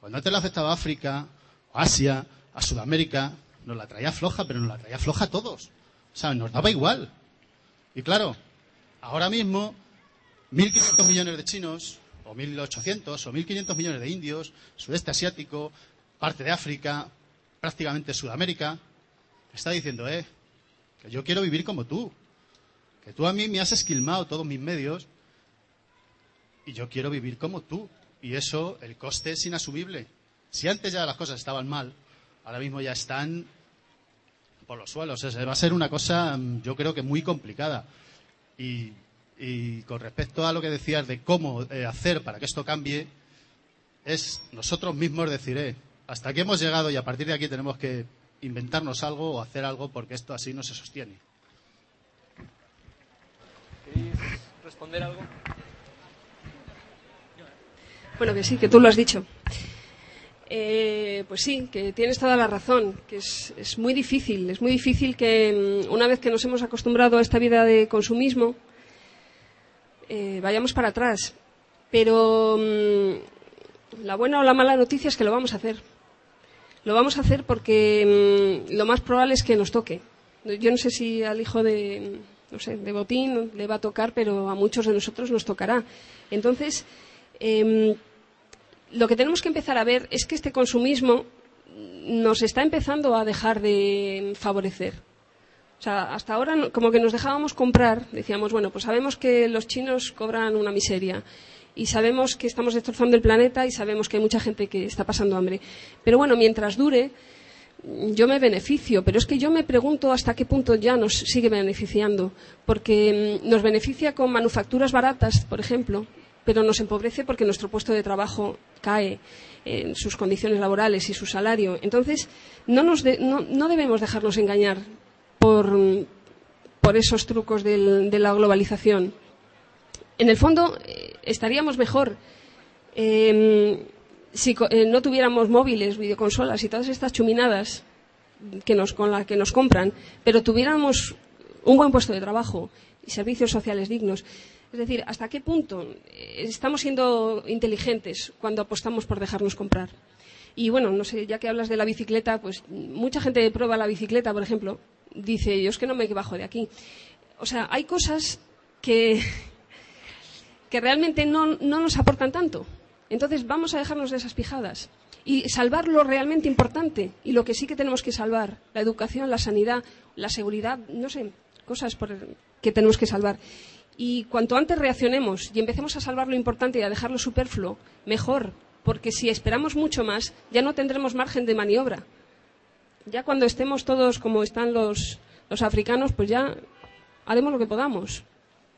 Cuando antes le afectaba a África, a Asia, a Sudamérica, nos la traía floja, pero nos la traía floja a todos. O sea, nos daba igual. Y claro, Ahora mismo, 1.500 millones de chinos, o 1.800, o 1.500 millones de indios, sudeste asiático, parte de África, prácticamente Sudamérica, está diciendo, eh, que yo quiero vivir como tú, que tú a mí me has esquilmado todos mis medios y yo quiero vivir como tú. Y eso, el coste es inasumible. Si antes ya las cosas estaban mal, ahora mismo ya están por los suelos. va a ser una cosa, mm, yo creo que muy complicada. Y, con respecto a lo que decías de cómo eh, hacer para que esto cambie, es nosotros mismos decir, eh, hasta aquí hemos llegado y a partir de aquí tenemos que inventarnos algo o hacer algo porque esto así no se sostiene. ¿Queréis responder algo? Bueno, que sí, que tú lo has dicho. Eh, pues sí, que tienes toda la razón, que es, muy difícil, es muy difícil que mm, una vez que nos hemos acostumbrado a esta vida de consumismo, eh, vayamos para atrás. Pero mm, la buena o la mala noticia es que lo vamos a hacer. Lo vamos a hacer porque mm, lo más probable es que nos toque. Yo no sé si al hijo de, no sé, de Botín le va a tocar, pero a muchos de nosotros nos tocará. Entonces, em, lo que tenemos que empezar a ver es que este consumismo nos está empezando a dejar de favorecer. O sea, hasta ahora como que nos dejábamos comprar, decíamos, bueno, pues sabemos que los chinos cobran una miseria y sabemos que estamos destrozando el planeta y sabemos que hay mucha gente que está pasando hambre. Pero bueno, mientras dure, yo me beneficio, pero es que yo me pregunto hasta qué punto ya nos sigue beneficiando, porque mm, nos beneficia con manufacturas baratas, por ejemplo, pero nos empobrece porque nuestro puesto de trabajo cae en sus condiciones laborales y su salario. Entonces, no, debemos dejarnos engañar por, esos trucos de la globalización. En el fondo, eh, estaríamos mejor em, si eh, no tuviéramos móviles, videoconsolas y todas estas chuminadas que nos, con las que nos compran, pero tuviéramos un buen puesto de trabajo y servicios sociales dignos. Es decir, ¿hasta qué punto eh, estamos siendo inteligentes cuando apostamos por dejarnos comprar? Y bueno, no sé, ya que hablas de la bicicleta, pues mucha gente prueba la bicicleta, por ejemplo, dice, yo es que no me bajo de aquí. O sea, hay cosas que, que realmente no, no nos aportan tanto. Entonces vamos a dejarnos de esas pijadas y salvar lo realmente importante y lo que sí que tenemos que salvar, la educación, la sanidad, la seguridad, no sé, cosas por, que tenemos que salvar. Y cuanto antes reaccionemos y empecemos a salvar lo importante y a dejar lo superfluo, mejor, porque si esperamos mucho más, ya no tendremos margen de maniobra. Ya cuando estemos todos como están los, africanos, pues ya haremos lo que podamos.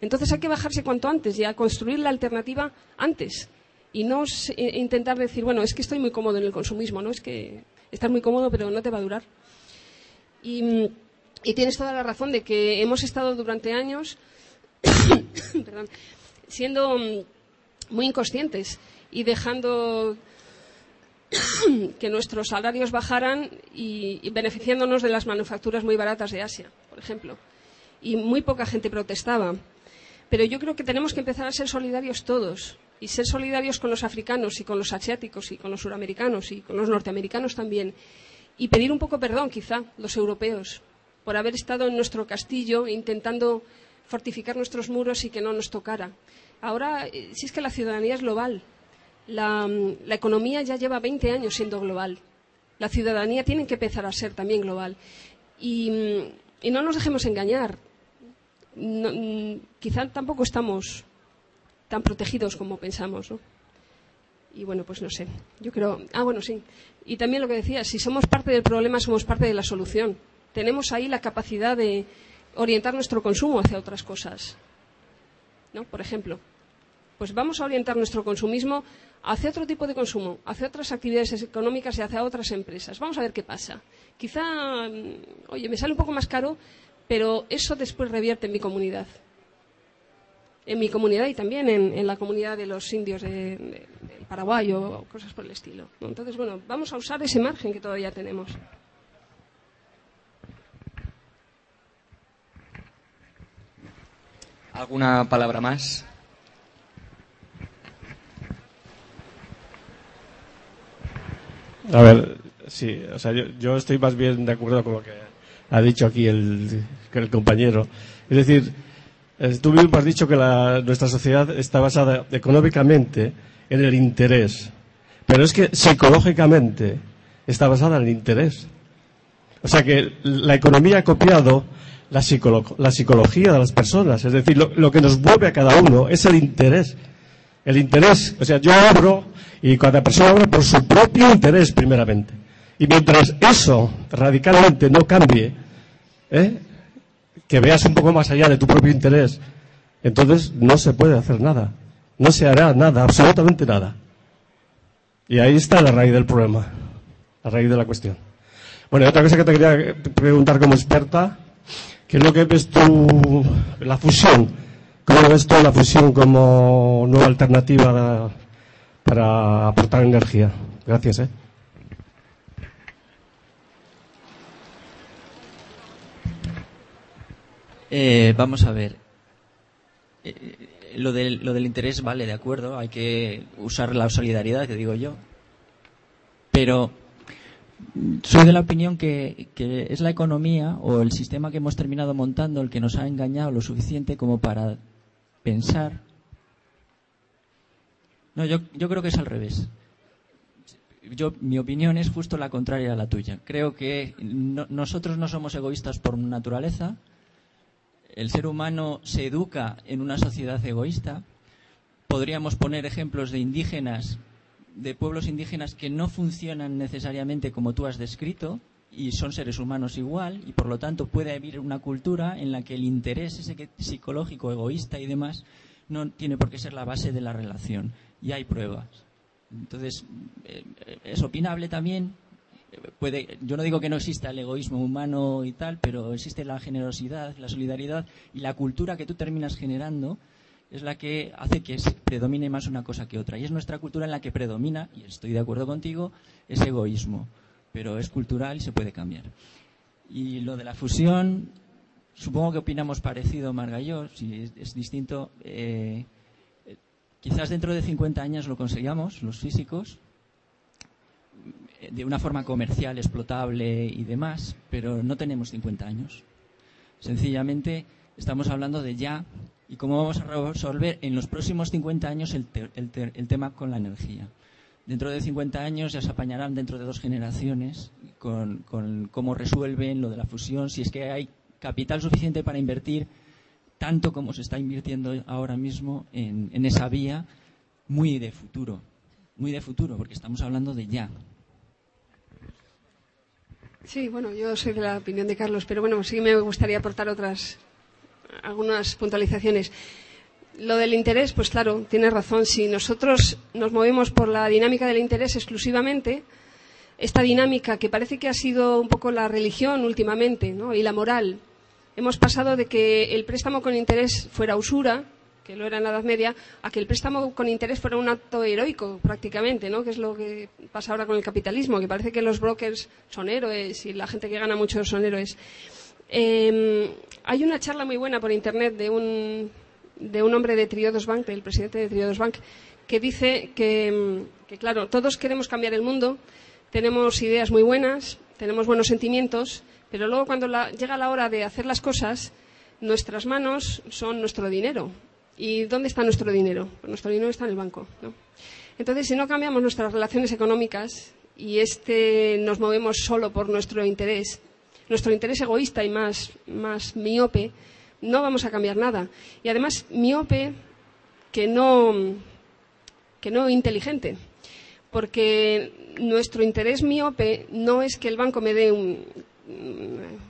Entonces hay que bajarse cuanto antes y a construir la alternativa antes. Y no intentar decir, bueno, es que estoy muy cómodo en el consumismo, ¿no? Es que estás muy cómodo, pero no te va a durar. Y tienes toda la razón de que hemos estado durante años siendo muy inconscientes y dejando que nuestros salarios bajaran y, beneficiándonos de las manufacturas muy baratas de Asia, por ejemplo. Y muy poca gente protestaba. Pero yo creo que tenemos que empezar a ser solidarios todos y ser solidarios con los africanos y con los asiáticos y con los suramericanos y con los norteamericanos también. Y pedir un poco perdón, quizá, los europeos, por haber estado en nuestro castillo intentando fortificar nuestros muros y que no nos tocara. Ahora, eh, si es que la ciudadanía es global, la, economía ya lleva 20 años siendo global. La ciudadanía tiene que empezar a ser también global. Y, no nos dejemos engañar. quizá tampoco estamos tan protegidos como pensamos, Y bueno, pues no sé. Yo creo. Ah, bueno, sí. Y también lo que decía, si somos parte del problema, somos parte de la solución. Tenemos ahí la capacidad de orientar nuestro consumo hacia otras cosas. ¿No? Por ejemplo, pues vamos a orientar nuestro consumismo hacia otro tipo de consumo, hacia otras actividades económicas y hacia otras empresas. Vamos a ver qué pasa. Quizá, mm, oye, me sale un poco más caro, pero eso después revierte en mi comunidad. En mi comunidad y también en, la comunidad de los indios de, Paraguay o cosas por el estilo. Entonces, bueno, vamos a usar ese margen que todavía tenemos. ¿Alguna palabra más? A ver, sí, o sea, yo, estoy más bien de acuerdo con lo que ha dicho aquí el, el compañero. Es decir, tú mismo has dicho que nuestra sociedad está basada económicamente en el interés, pero es que psicológicamente está basada en el interés. O sea que la economía ha copiado la, la psicología de las personas, es decir, lo, lo que nos mueve a cada uno es el interés. El interés, o sea, yo abro y cada persona obra por su propio interés, primeramente. Y mientras eso radicalmente no cambie, ¿eh? que veas un poco más allá de tu propio interés, entonces no se puede hacer nada. No se hará nada, absolutamente nada. Y ahí está la raíz del problema, la raíz de la cuestión. Bueno, y otra cosa que te quería preguntar como experta, ¿qué es lo que ves tú, la fusión? ¿Cómo ves tú la fusión como nueva alternativa para aportar energía. Gracias. ¿eh? Eh, vamos a ver. Eh, lo, del, lo del interés vale, de acuerdo, hay que usar la solidaridad, que digo yo. Pero soy de la opinión que, es la economía o el sistema que hemos terminado montando el que nos ha engañado lo suficiente como para pensar no, yo, yo creo que es al revés. Yo, mi opinión es justo la contraria a la tuya. Creo que nosotros no somos egoístas por naturaleza. El ser humano se educa en una sociedad egoísta. Podríamos poner ejemplos de indígenas, de pueblos indígenas que no funcionan necesariamente como tú has descrito y son seres humanos igual y por lo tanto puede haber una cultura en la que el interés ese psicológico, egoísta y demás no tiene por qué ser la base de la relación y hay pruebas. Entonces, eh, es opinable también. Puede, yo no digo que no exista el egoísmo humano y tal, pero existe la generosidad, la solidaridad y la cultura que tú terminas generando es la que hace que predomine más una cosa que otra. Y es nuestra cultura en la que predomina, y estoy de acuerdo contigo, ese egoísmo. Pero es cultural y se puede cambiar. Y lo de la fusión, supongo que opinamos parecido, Marga y yo, si es, distinto. Eh, quizás dentro de 50 años lo consigamos, los físicos, de una forma comercial, explotable y demás, pero no tenemos 50 años. Sencillamente estamos hablando de ya y cómo vamos a resolver en los próximos 50 años el, tema con la energía. Dentro de 50 años ya se apañarán dentro de dos generaciones con, cómo resuelven lo de la fusión, si es que hay capital suficiente para invertir tanto como se está invirtiendo ahora mismo en, en esa vía muy de futuro, muy de futuro, porque estamos hablando de ya, Sí, bueno, yo soy de la opinión de Carlos, pero bueno, sí me gustaría aportar otras, algunas puntualizaciones. Lo del interés, pues claro, tiene razón. Si nosotros nos movemos por la dinámica del interés exclusivamente, esta dinámica que parece que ha sido un poco la religión últimamente, ¿no? Y la moral. Hemos pasado de que el préstamo con interés fuera usura, que lo era en la Edad Media, a que el préstamo con interés fuera un acto heroico prácticamente, ¿no? que es lo que pasa ahora con el capitalismo, que parece que los brokers son héroes y la gente que gana mucho son héroes. Em, hay una charla muy buena por internet de un, de un hombre de Triodos Bank, del presidente de Triodos Bank, que dice que, claro, todos queremos cambiar el mundo, tenemos ideas muy buenas, tenemos buenos sentimientos, pero luego cuando llega la hora de hacer las cosas, nuestras manos son nuestro dinero ¿Y dónde está nuestro dinero? Pues nuestro dinero está en el banco. Entonces, si no cambiamos nuestras relaciones económicas y este nos movemos solo por nuestro interés, nuestro interés egoísta y más, más miope, no vamos a cambiar nada. Y además, miope que no, que no inteligente. Porque nuestro interés miope no es que el banco me dé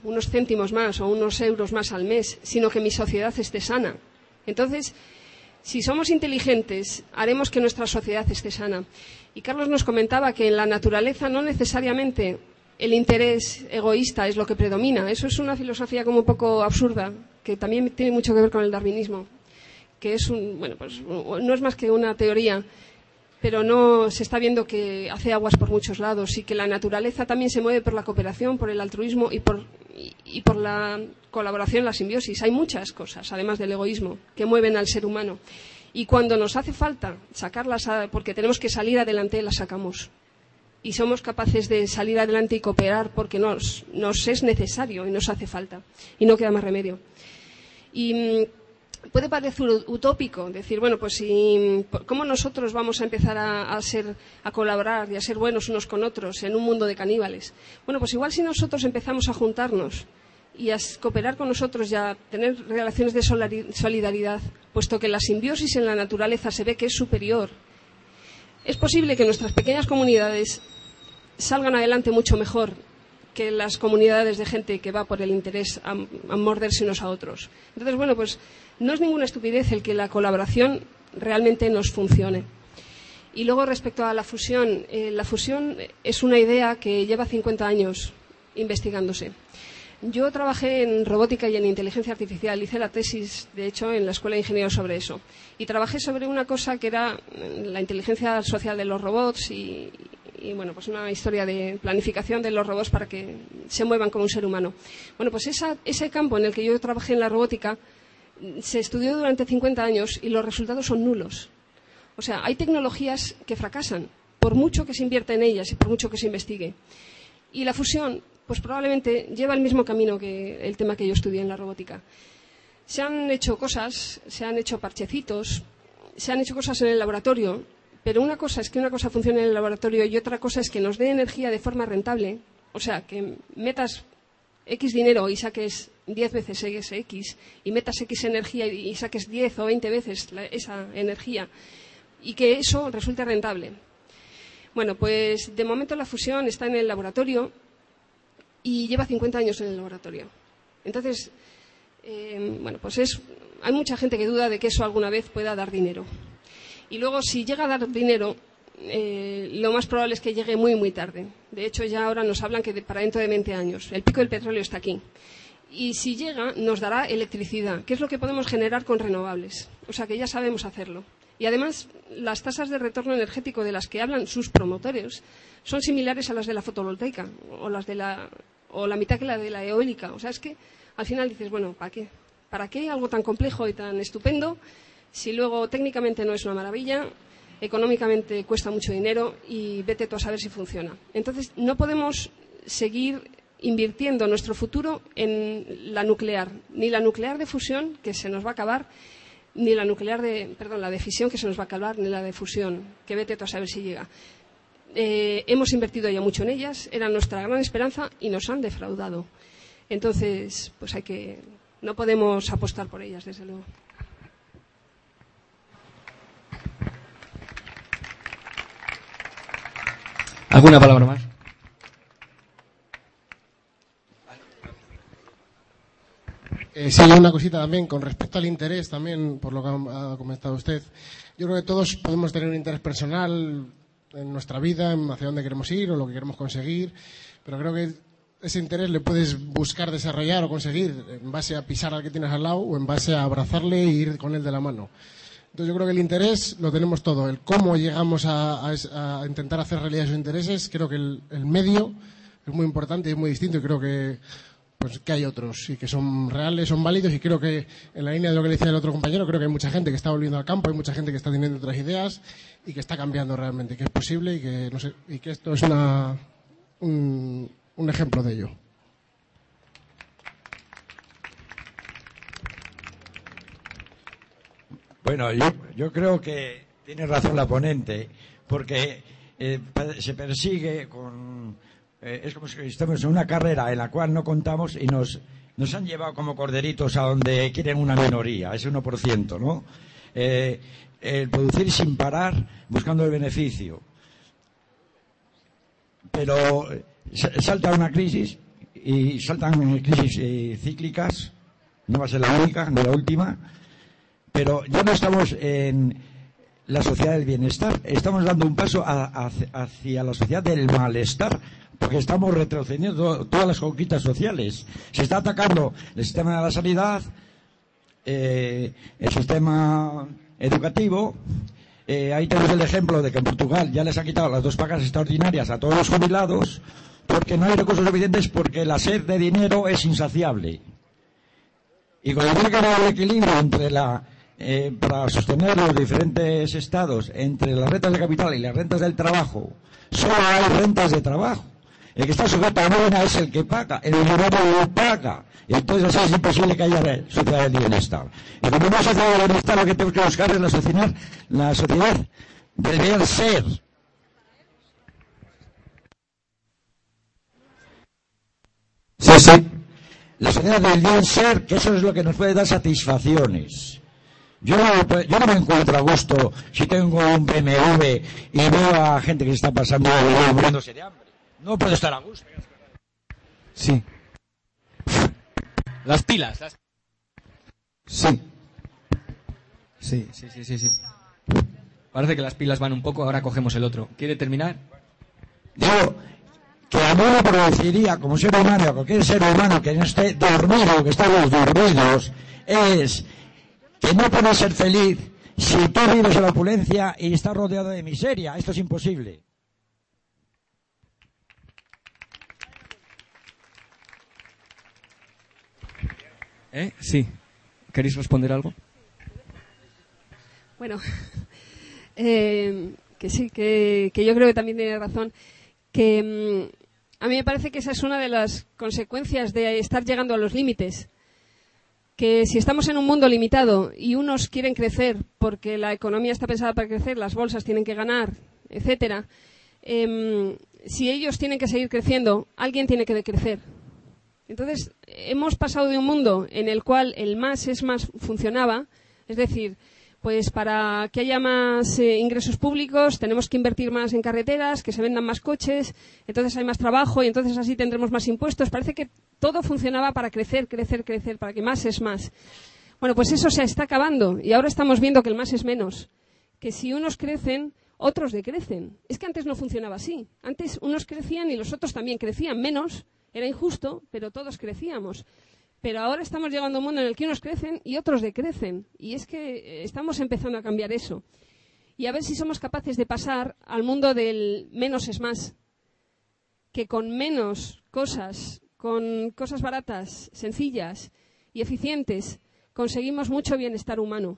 unos céntimos más o unos euros más al mes, sino que mi sociedad esté sana entonces, si somos inteligentes, haremos que nuestra sociedad esté sana. Y Carlos nos comentaba que en la naturaleza no necesariamente el interés egoísta es lo que predomina. Eso es una filosofía como un poco absurda, que también tiene mucho que ver con el darwinismo, que es un, bueno, pues no es más que una teoría pero no se está viendo que hace aguas por muchos lados y que la naturaleza también se mueve por la cooperación, por el altruismo y por, la colaboración, la simbiosis. Hay muchas cosas, además del egoísmo, que mueven al ser humano. Y cuando nos hace falta sacarlas, porque tenemos que salir adelante, las sacamos. Y somos capaces de salir adelante y cooperar porque nos, es necesario y nos hace falta. Y no queda más remedio. Y mm, puede parecer utópico decir, bueno, pues si, ¿cómo nosotros vamos a empezar a, ser, a colaborar y a ser buenos unos con otros en un mundo de caníbales? Bueno, pues igual si nosotros empezamos a juntarnos y a cooperar con nosotros y a tener relaciones de solidaridad, puesto que la simbiosis en la naturaleza se ve que es superior, es posible que nuestras pequeñas comunidades salgan adelante mucho mejor que las comunidades de gente que va por el interés a, morderse unos a otros. Entonces, bueno, pues no es ninguna estupidez el que la colaboración realmente nos funcione. Y luego respecto a la fusión, eh, la fusión es una idea que lleva 50 años investigándose. Yo trabajé en robótica y en inteligencia artificial, hice la tesis, de hecho, en la Escuela de Ingenieros sobre eso. Y trabajé sobre una cosa que era la inteligencia social de los robots y, bueno, pues una historia de planificación de los robots para que se muevan como un ser humano. Bueno, pues ese campo en el que yo trabajé en la robótica se estudió durante 50 años y los resultados son nulos. O sea, hay tecnologías que fracasan, por mucho que se invierta en ellas y por mucho que se investigue. Y la fusión, pues probablemente lleva el mismo camino que el tema que yo estudié en la robótica. Se han hecho cosas, se han hecho parchecitos, se han hecho cosas en el laboratorio, pero una cosa es que una cosa funcione en el laboratorio y otra cosa es que nos dé energía de forma rentable. O sea, que metas X dinero y saques 10 veces ese X y metas X energía y saques 10 o 20 veces esa energía y que eso resulte rentable. Bueno, pues de momento la fusión está en el laboratorio y lleva 50 años en el laboratorio. Entonces, eh, bueno, pues es, hay mucha gente que duda de que eso alguna vez pueda dar dinero. Y luego, si llega a dar dinero, eh, lo más probable es que llegue muy, muy tarde. De hecho, ya ahora nos hablan que para dentro de 20 años. El pico del petróleo está aquí. y si llega nos dará electricidad, que es lo que podemos generar con renovables. O sea que ya sabemos hacerlo. Y además, las tasas de retorno energético de las que hablan sus promotores son similares a las de la fotovoltaica o, las de la, o la mitad que la de la eólica. O sea, es que al final dices, bueno, ¿para qué? ¿Para qué algo tan complejo y tan estupendo si luego técnicamente no es una maravilla, económicamente cuesta mucho dinero y vete tú a saber si funciona? Entonces, no podemos seguir invirtiendo nuestro futuro en la nuclear, ni la nuclear de fusión, que se nos va a acabar, ni la nuclear de, perdón, la de fisión, que se nos va a acabar, ni la de fusión, que vete tú a saber si llega. Eh, hemos invertido ya mucho en ellas, era nuestra gran esperanza y nos han defraudado. Entonces, pues hay que, no podemos apostar por ellas, desde luego. ¿Alguna palabra más? Eh, sí, una cosita también con respecto al interés, también por lo que ha, comentado usted. Yo creo que todos podemos tener un interés personal en nuestra vida, en hacia dónde queremos ir o lo que queremos conseguir, pero creo que ese interés le puedes buscar desarrollar o conseguir en base a pisar al que tienes al lado o en base a abrazarle e ir con él de la mano. Entonces yo creo que el interés lo tenemos todo. El cómo llegamos a, intentar hacer realidad esos intereses, creo que el, medio es muy importante y es muy distinto y creo que pues que hay otros y que son reales, son válidos y creo que en la línea de lo que decía el otro compañero, creo que hay mucha gente que está volviendo al campo, hay mucha gente que está teniendo otras ideas y que está cambiando realmente, que es posible y que, no sé, y que esto es una, un, ejemplo de ello. Bueno, yo, yo creo que tiene razón la ponente, porque eh, se persigue con eh, es como si estamos en una carrera en la cual no contamos y nos, nos han llevado como corderitos a donde quieren una minoría, ese 1%, ¿no? Eh, el producir sin parar, buscando el beneficio. Pero salta una crisis y saltan crisis cíclicas, no va a ser la única ni la última, pero ya no estamos en la sociedad del bienestar, estamos dando un paso hacia la sociedad del malestar porque estamos retrocediendo todas las conquistas sociales. Se está atacando el sistema de la sanidad, eh, el sistema educativo. Eh, ahí tenemos el ejemplo de que en Portugal ya les ha quitado las dos pagas extraordinarias a todos los jubilados porque no hay recursos suficientes porque la sed de dinero es insaciable. Y cuando tiene que haber el equilibrio entre la, eh, para sostener los diferentes estados entre las rentas de capital y las rentas del trabajo, solo hay rentas de trabajo. El que está sujeto a nómina es el que paga, el millonario lo paga. Entonces así es imposible que haya sociedad del bienestar. Y como no sociedad del bienestar, lo que tenemos que buscar es la la sociedad del bien ser. Sí, sí. La sociedad del bien ser, que eso es lo que nos puede dar satisfacciones. Yo no, yo no me encuentro a gusto si tengo un BMW y veo a gente que se está pasando muriéndose de hambre. No puedo estar a gusto. Sí. Las pilas. Sí. Sí, sí, sí, sí, sí. Parece que las pilas van un poco, ahora cogemos el otro. ¿Quiere terminar? Digo, que a mí me produciría, como ser humano, a cualquier ser humano que no esté dormido, que estamos dormidos, es que no puede ser feliz si tú vives en la opulencia y estás rodeado de miseria. Esto es imposible. ¿Eh? Sí. ¿Queréis responder algo? Bueno, eh, que sí, que, yo creo que también tiene razón. Que mm, a mí me parece que esa es una de las consecuencias de estar llegando a los límites. Que si estamos en un mundo limitado y unos quieren crecer porque la economía está pensada para crecer, las bolsas tienen que ganar, etcétera, em, si ellos tienen que seguir creciendo, alguien tiene que decrecer. Entonces, hemos pasado de un mundo en el cual el más es más funcionaba, es decir, pues para que haya más eh, ingresos públicos tenemos que invertir más en carreteras, que se vendan más coches, entonces hay más trabajo y entonces así tendremos más impuestos. Parece que todo funcionaba para crecer, crecer, crecer, para que más es más. Bueno, pues eso se está acabando y ahora estamos viendo que el más es menos. Que si unos crecen, otros decrecen. Es que antes no funcionaba así. Antes unos crecían y los otros también crecían menos era injusto, pero todos crecíamos. Pero ahora estamos llegando a un mundo en el que unos crecen y otros decrecen. Y es que eh, estamos empezando a cambiar eso. Y a ver si somos capaces de pasar al mundo del menos es más. Que con menos cosas, con cosas baratas, sencillas y eficientes, conseguimos mucho bienestar humano.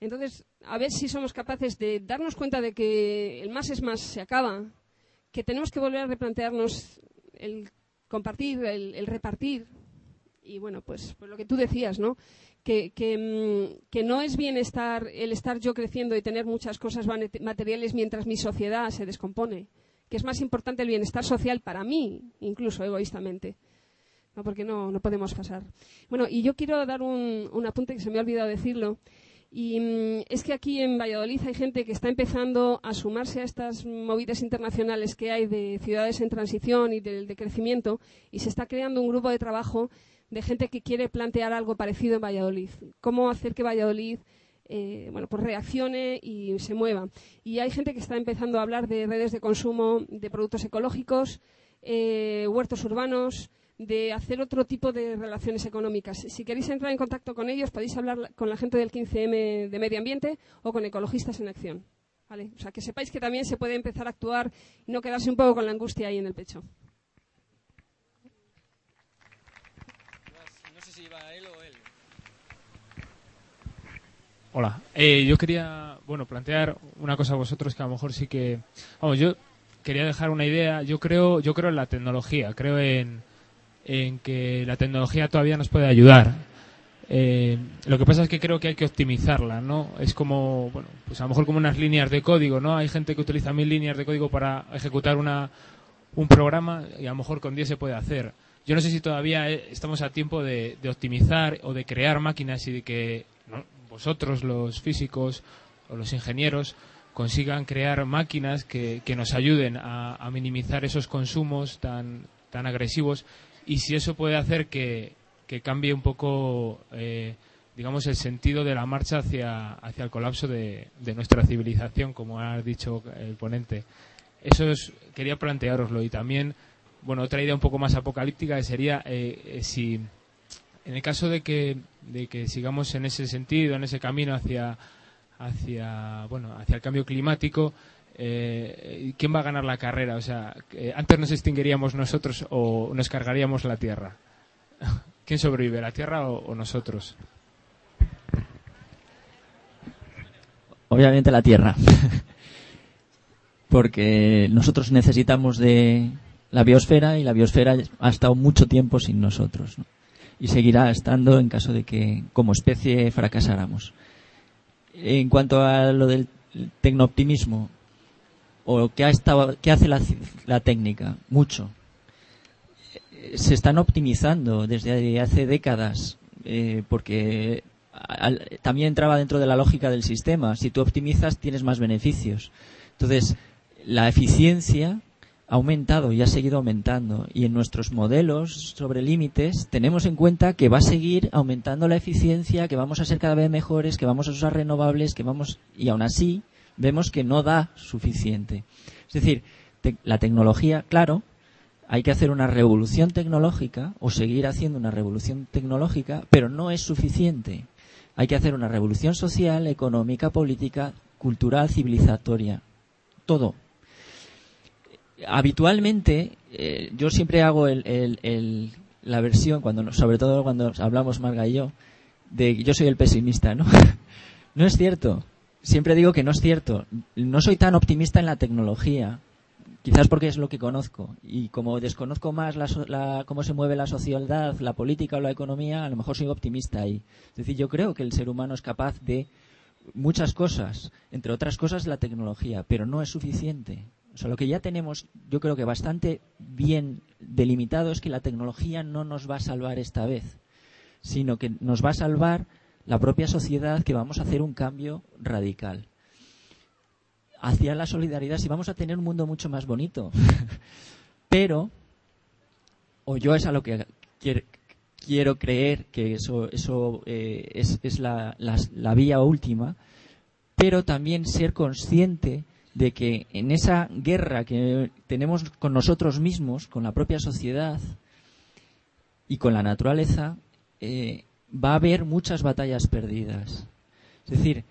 Entonces, a ver si somos capaces de darnos cuenta de que el más es más se acaba, que tenemos que volver a replantearnos el compartir, el, repartir. Y bueno, pues, pues, lo que tú decías, ¿no? Que, mm, que, no es bien estar, el estar yo creciendo y tener muchas cosas materiales mientras mi sociedad se descompone. Que es más importante el bienestar social para mí, incluso egoístamente. ¿no? Porque no, no podemos pasar. Bueno, y yo quiero dar un, un apunte que se me ha olvidado decirlo y mm, es que aquí en Valladolid hay gente que está empezando a sumarse a estas movidas internacionales que hay de ciudades en transición y de, crecimiento y se está creando un grupo de trabajo de gente que quiere plantear algo parecido en Valladolid. Cómo hacer que Valladolid eh, bueno, pues reaccione y se mueva. Y hay gente que está empezando a hablar de redes de consumo de productos ecológicos, eh, huertos urbanos, de hacer otro tipo de relaciones económicas. Si queréis entrar en contacto con ellos, podéis hablar con la gente del 15M de Medio Ambiente o con Ecologistas en Acción. ¿Vale? O sea, que sepáis que también se puede empezar a actuar y no quedarse un poco con la angustia ahí en el pecho. No sé si iba él o él. Hola, eh, yo quería, bueno, plantear una cosa a vosotros que a lo mejor sí que, vamos, yo quería dejar una idea. Yo creo, yo creo en la tecnología, creo en, en que la tecnología todavía nos puede ayudar. Eh, lo que pasa es que creo que hay que optimizarla, ¿no? Es como, bueno, pues a lo mejor como unas líneas de código, ¿no? Hay gente que utiliza mil líneas de código para ejecutar una, un programa y a lo mejor con 10 se puede hacer. Yo no sé si todavía eh, estamos a tiempo de, optimizar o de crear máquinas y de que vosotros, los físicos o los ingenieros, consigan crear máquinas que, que nos ayuden a, minimizar esos consumos tan, tan agresivos y si eso puede hacer que, cambie un poco, eh, digamos, el sentido de la marcha hacia, hacia el colapso de, nuestra civilización, como ha dicho el ponente. Eso quería planteároslo y también, bueno, otra idea un poco más apocalíptica sería eh, eh, si, en el caso de que, de que sigamos en ese sentido, en ese camino hacia, hacia, bueno, hacia el cambio climático, eh, ¿quién va a ganar la carrera? O sea, antes nos extinguiríamos nosotros o nos cargaríamos la Tierra. ¿Quién sobrevive, la Tierra o, nosotros? Obviamente la Tierra. Porque nosotros necesitamos de la biosfera y la biosfera ha estado mucho tiempo sin nosotros. Y seguirá estando en caso de que como especie fracasáramos. En cuanto a lo del tecnooptimismo, o qué, hace la, técnica? Mucho. Se están optimizando desde hace décadas, eh, porque también entraba dentro de la lógica del sistema. Si tú optimizas, tienes más beneficios. Entonces, la eficiencia ha aumentado y ha seguido aumentando. Y en nuestros modelos sobre límites tenemos en cuenta que va a seguir aumentando la eficiencia, que vamos a ser cada vez mejores, que vamos a usar renovables, que vamos y aún así vemos que no da suficiente. Es decir, la tecnología, claro, hay que hacer una revolución tecnológica o seguir haciendo una revolución tecnológica, pero no es suficiente. Hay que hacer una revolución social, económica, política, cultural, civilizatoria. Todo. Habitualmente, eh, yo siempre hago la versión, cuando, sobre todo cuando hablamos Marga y yo, de yo soy el pesimista, ¿no? no es cierto siempre digo que no es cierto. No soy tan optimista en la tecnología, quizás porque es lo que conozco. Y como desconozco más cómo se mueve la sociedad, la política o la economía, a lo mejor soy optimista ahí. Es decir, yo creo que el ser humano es capaz de muchas cosas, entre otras cosas la tecnología, pero no es suficiente. O sea, lo que ya tenemos, yo creo que bastante bien delimitado es que la tecnología no nos va a salvar esta vez, sino que nos va a salvar la propia sociedad que vamos a hacer un cambio radical hacia la solidaridad si vamos a tener un mundo mucho más bonito. Pero, o yo es a lo que quiero, creer que eso, eso eh, es, la, la, vía última, pero también ser consciente de que en esa guerra que tenemos con nosotros mismos, con la propia sociedad y con la naturaleza, eh, va a haber muchas batallas perdidas. Es decir,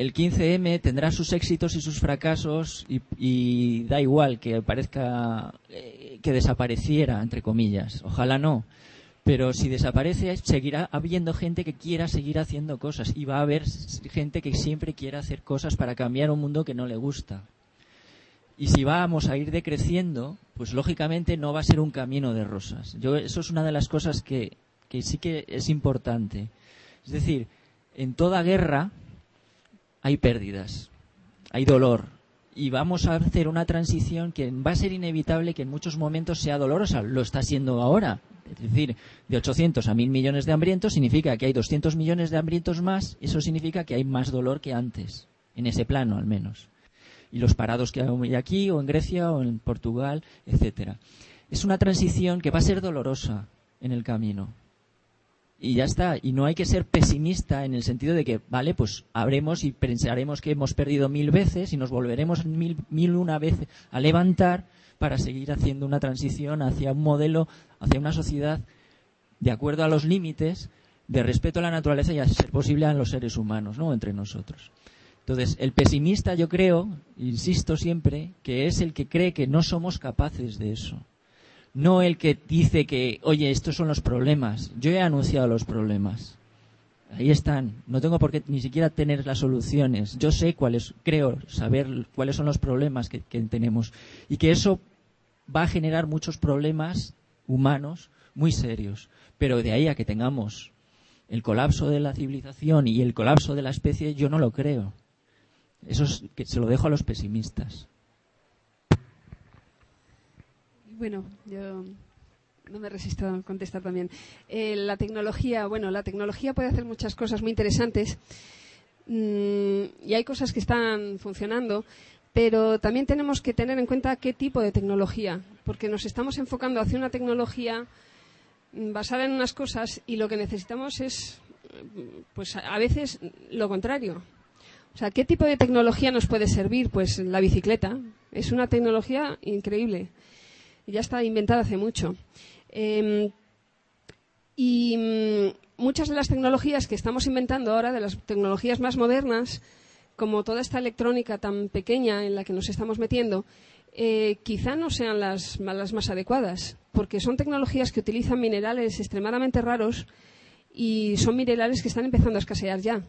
el 15M tendrá sus éxitos y sus fracasos y, da igual que parezca eh, que desapareciera, entre comillas. Ojalá no. Pero si desaparece, seguirá habiendo gente que quiera seguir haciendo cosas y va a haber gente que siempre quiera hacer cosas para cambiar un mundo que no le gusta. Y si vamos a ir decreciendo, pues lógicamente no va a ser un camino de rosas. Yo, eso es una de las cosas que, que sí que es importante. Es decir, en toda guerra hay pérdidas, hay dolor, y vamos a hacer una transición que va a ser inevitable que en muchos momentos sea dolorosa. Lo está siendo ahora. Es decir, de 800 a 1000 millones de hambrientos significa que hay 200 millones de hambrientos más. Eso significa que hay más dolor que antes, en ese plano al menos. Y los parados que hay aquí, o en Grecia, o en Portugal, etcétera. Es una transición que va a ser dolorosa en el camino y ya está. Y no hay que ser pesimista en el sentido de que, vale, pues habremos y pensaremos que hemos perdido mil veces y nos volveremos mil, mil una vez a levantar para seguir haciendo una transición hacia un modelo, hacia una sociedad de acuerdo a los límites de respeto a la naturaleza y a ser posible a los seres humanos, ¿no? Entre nosotros. Entonces, el pesimista yo creo, insisto siempre, que es el que cree que no somos capaces de eso no el que dice que, oye, estos son los problemas. Yo he anunciado los problemas. Ahí están. No tengo por qué ni siquiera tener las soluciones. Yo sé cuáles, creo saber cuáles son los problemas que, que tenemos. Y que eso va a generar muchos problemas humanos muy serios. Pero de ahí a que tengamos el colapso de la civilización y el colapso de la especie, yo no lo creo. Eso se lo dejo a los pesimistas. Bueno, yo no me resisto a contestar también. Eh, la tecnología, bueno, la tecnología puede hacer muchas cosas muy interesantes mm, y hay cosas que están funcionando, pero también tenemos que tener en cuenta qué tipo de tecnología, porque nos estamos enfocando hacia una tecnología mm, basada en unas cosas y lo que necesitamos es, pues a veces, lo contrario. O sea, ¿qué tipo de tecnología nos puede servir? Pues la bicicleta. Es una tecnología increíble ya está inventada hace mucho. Em, y mm, muchas de las tecnologías que estamos inventando ahora, de las tecnologías más modernas, como toda esta electrónica tan pequeña en la que nos estamos metiendo, eh, quizá no sean las, las más adecuadas, porque son tecnologías que utilizan minerales extremadamente raros y son minerales que están empezando a escasear ya.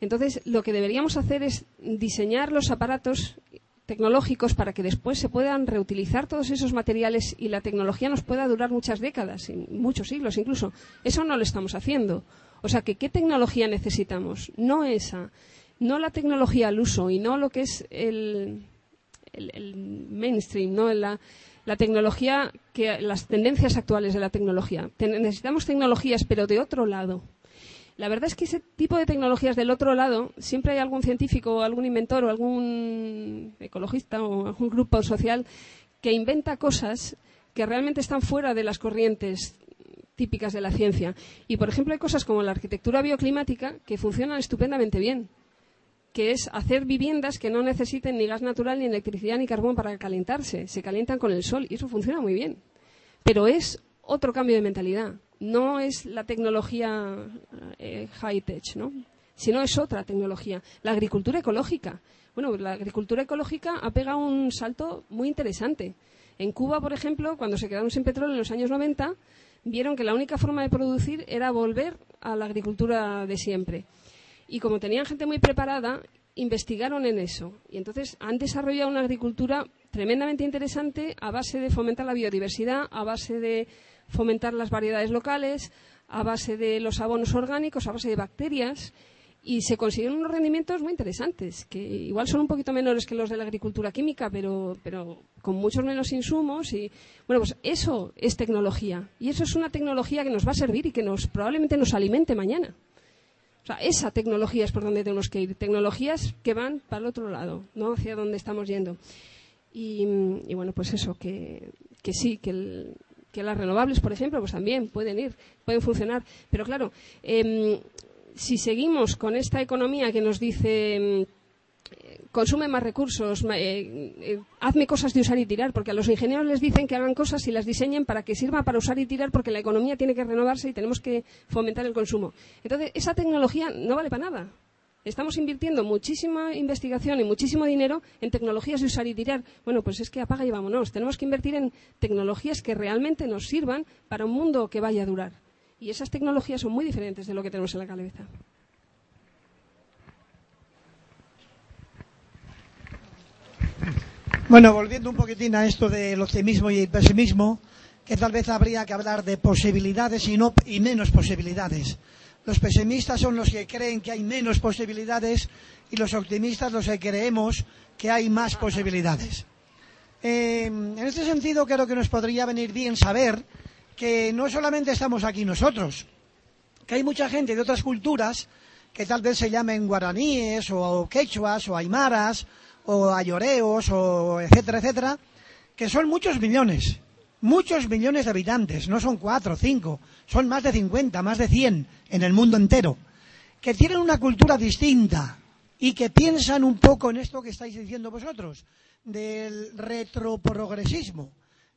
Entonces, lo que deberíamos hacer es diseñar los aparatos tecnológicos para que después se puedan reutilizar todos esos materiales y la tecnología nos pueda durar muchas décadas, muchos siglos incluso. Eso no lo estamos haciendo. O sea, que ¿qué tecnología necesitamos? No esa, no la tecnología al uso y no lo que es el, mainstream, no la, la tecnología que las tendencias actuales de la tecnología. necesitamos tecnologías, pero de otro lado. La verdad es que ese tipo de tecnologías del otro lado, siempre hay algún científico, algún inventor o algún ecologista o algún grupo social que inventa cosas que realmente están fuera de las corrientes típicas de la ciencia. Y, por ejemplo, hay cosas como la arquitectura bioclimática que funcionan estupendamente bien, que es hacer viviendas que no necesiten ni gas natural, ni electricidad, ni carbón para calentarse. Se calientan con el sol y eso funciona muy bien. Pero es otro cambio de mentalidad no es la tecnología eh, high-tech, ¿no? sino es otra tecnología. La agricultura ecológica. Bueno, la agricultura ecológica ha pegado un salto muy interesante. En Cuba, por ejemplo, cuando se quedaron sin petróleo en los años 90, vieron que la única forma de producir era volver a la agricultura de siempre. Y como tenían gente muy preparada, investigaron en eso. Y entonces han desarrollado una agricultura tremendamente interesante a base de fomentar la biodiversidad, a base de fomentar las variedades locales a base de los abonos orgánicos, a base de bacterias, y se consiguen unos rendimientos muy interesantes, que igual son un poquito menores que los de la agricultura química, pero, pero con muchos menos insumos. Y bueno, pues eso es tecnología. Y eso es una tecnología que nos va a servir y que nos probablemente nos alimente mañana. Sea, esa tecnología es por donde tenemos que ir. Tecnologías que van para el otro lado, no hacia donde estamos yendo. Y, bueno, pues eso, que, sí, que las renovables, por ejemplo, pues también pueden ir, pueden funcionar. Pero claro, em, si seguimos con esta economía que nos dice em, consume más recursos, eh, eh, hazme cosas de usar y tirar, porque a los ingenieros les dicen que hagan cosas y las diseñen para que sirva para usar y tirar, porque la economía tiene que renovarse y tenemos que fomentar el consumo. Entonces, esa tecnología no vale para nada. Estamos invirtiendo muchísima investigación y muchísimo dinero en tecnologías de usar y tirar. Bueno, pues es que apaga y vámonos. Tenemos que invertir en tecnologías que realmente nos sirvan para un mundo que vaya a durar. Y esas tecnologías son muy diferentes de lo que tenemos en la cabeza. Bueno, volviendo un poquitín a esto del optimismo y el pesimismo, que tal vez habría que hablar de posibilidades y, no, y menos posibilidades. Los pesimistas son los que creen que hay menos posibilidades y los optimistas los que creemos que hay más posibilidades. Eh, en este sentido, creo que nos podría venir bien saber que no solamente estamos aquí nosotros, que hay mucha gente de otras culturas que tal vez se llamen guaraníes o quechuas o aymaras o ayoreos o etcétera, etcétera, que son muchos millones, muchos millones de habitantes, no son cuatro cinco, son más de cincuenta, más de cien en el mundo entero, que tienen una cultura distinta y que piensan un poco en esto que estáis diciendo vosotros, del retroprogresismo.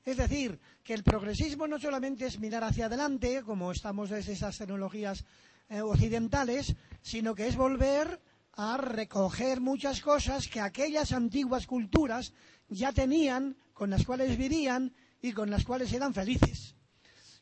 Es decir, que el progresismo no solamente es mirar hacia adelante, como estamos desde esas tecnologías eh, occidentales, sino que es volver a recoger muchas cosas que aquellas antiguas culturas ya tenían, con las cuales vivían y con las cuales eran felices.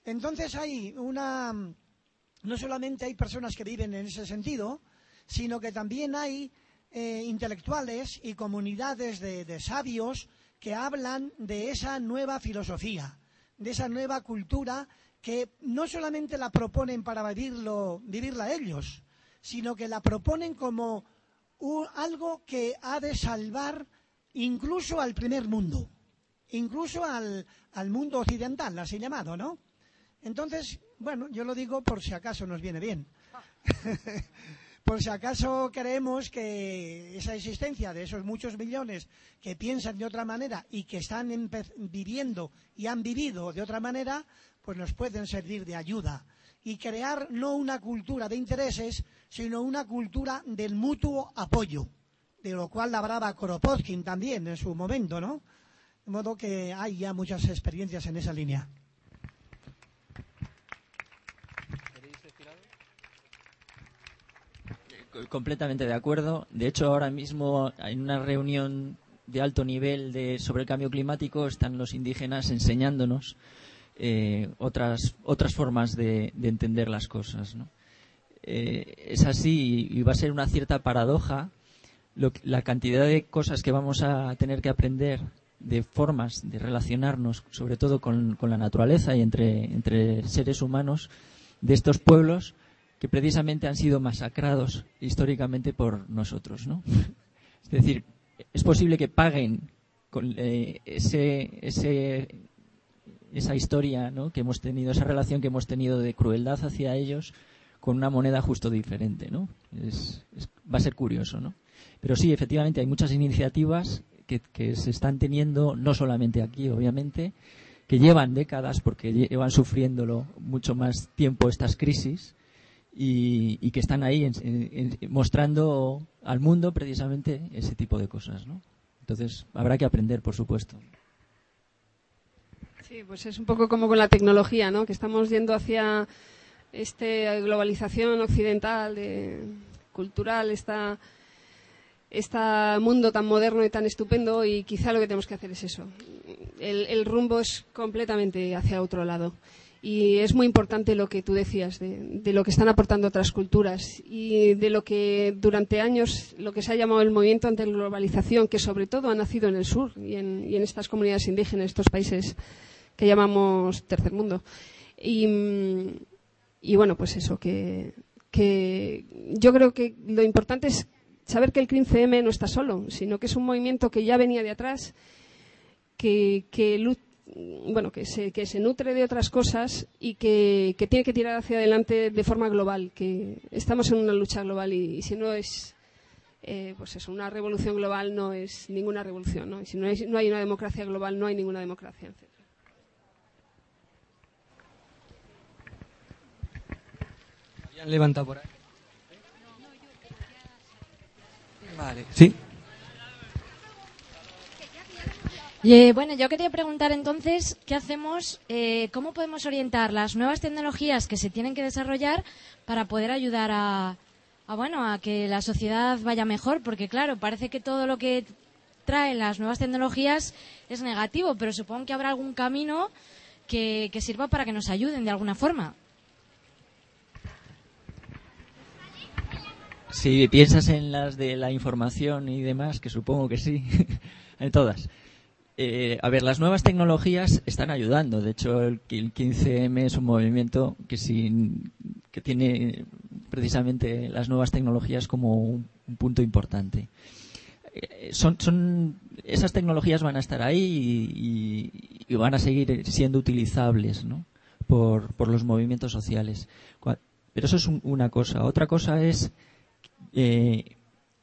Entonces hay una, no solamente hay personas que viven en ese sentido, sino que también hay eh, intelectuales y comunidades de, de sabios que hablan de esa nueva filosofía, de esa nueva cultura que no solamente la proponen para vivirlo, vivirla ellos, sino que la proponen como algo que ha de salvar incluso al primer mundo, incluso al, al mundo occidental, así llamado, ¿no? Entonces, bueno, yo lo digo por si acaso nos viene bien. por si acaso creemos que esa existencia de esos muchos millones que piensan de otra manera y que están viviendo y han vivido de otra manera, pues nos pueden servir de ayuda y crear no una cultura de intereses, sino una cultura del mutuo apoyo, de lo cual hablaba Kropotkin también en su momento, ¿no? De modo que hay ya muchas experiencias en esa línea. Completamente de acuerdo. De hecho, ahora mismo en una reunión de alto nivel sobre el cambio climático están los indígenas enseñándonos eh, otras, otras formas de, de entender las cosas. Eh, es así y va a ser una cierta paradoja la cantidad de cosas que vamos a tener que aprender de formas de relacionarnos, sobre todo con, con la naturaleza y entre, entre seres humanos de estos pueblos que precisamente han sido masacrados históricamente por nosotros, ¿no? Es decir, es posible que paguen eh, ese, esa historia ¿no? que hemos tenido, esa relación que hemos tenido de crueldad hacia ellos con una moneda justo diferente, ¿no? Es- va a ser curioso, ¿no? Pero sí, efectivamente, hay muchas iniciativas que, se están teniendo, no solamente aquí, obviamente, que llevan décadas, porque llevan sufriéndolo mucho más tiempo estas crisis, y, que están ahí en- mostrando al mundo precisamente ese tipo de cosas, ¿no? Entonces, habrá que aprender, por supuesto. Sí, pues es un poco como con la tecnología, ¿no? Que estamos yendo hacia esta globalización occidental, de- cultural, esta, este mundo tan moderno y tan estupendo y quizá lo que tenemos que hacer es eso. El, el rumbo es completamente hacia otro lado. Y es muy importante lo que tú decías, de, lo que están aportando otras culturas y de lo que durante años, lo que se ha llamado el movimiento ante la globalización, que sobre todo ha nacido en el sur y en estas comunidades indígenas, estos países que llamamos tercer mundo. Y, bueno, pues eso, que, yo creo que lo importante es saber que el CRIM CM no está solo, sino que es un movimiento que ya venía de atrás, que, que bueno, que se, que se nutre de otras cosas y que, tiene que tirar hacia adelante de forma global, que estamos en una lucha global y, si no es eh, pues eso, una revolución global no es ninguna revolución, ¿no? Y si no, no hay una democracia global, no hay ninguna democracia. Etc. ¿Habían levantado por ahí? Vale, sí. Eh, bueno, yo quería preguntar entonces, ¿qué hacemos? Eh, ¿Cómo podemos orientar las nuevas tecnologías que se tienen que desarrollar para poder ayudar a, a, bueno, a que la sociedad vaya mejor? Porque claro, parece que todo lo que traen las nuevas tecnologías es negativo, pero supongo que habrá algún camino que, que sirva para que nos ayuden de alguna forma. Si piensas en las de la información y demás, que supongo que sí, en todas. Eh, a ver, las nuevas tecnologías están ayudando. De hecho, el, el 15M es un movimiento que, sin, que tiene precisamente las nuevas tecnologías como un, un punto importante. Eh, son, son, esas tecnologías van a estar ahí y, y, van a seguir siendo utilizables ¿no? por, por, los movimientos sociales. Pero eso es un, una cosa. Otra cosa es eh,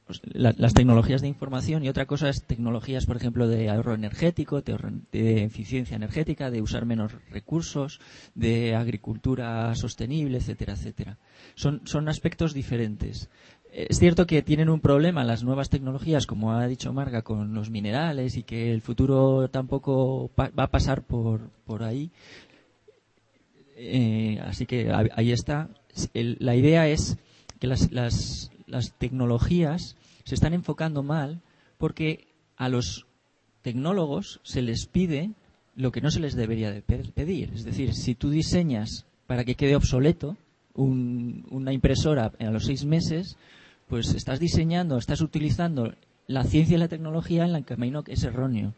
pues, la, las tecnologías de información y otra cosa es tecnologías, por ejemplo, de ahorro energético, de, de, eficiencia energética, de usar menos recursos, de agricultura sostenible, etcétera, etcétera. Son, son aspectos diferentes. Es cierto que tienen un problema las nuevas tecnologías, como ha dicho Marga, con los minerales y que el futuro tampoco va a pasar por, por ahí. Eh, así que ahí está. El, la idea es que las, las, las tecnologías se están enfocando mal porque a los tecnólogos se les pide lo que no se les debería de pedir. Es decir, si tú diseñas para que quede obsoleto un, una impresora a los seis meses, pues estás diseñando, estás utilizando la ciencia y la tecnología en el camino que es erróneo.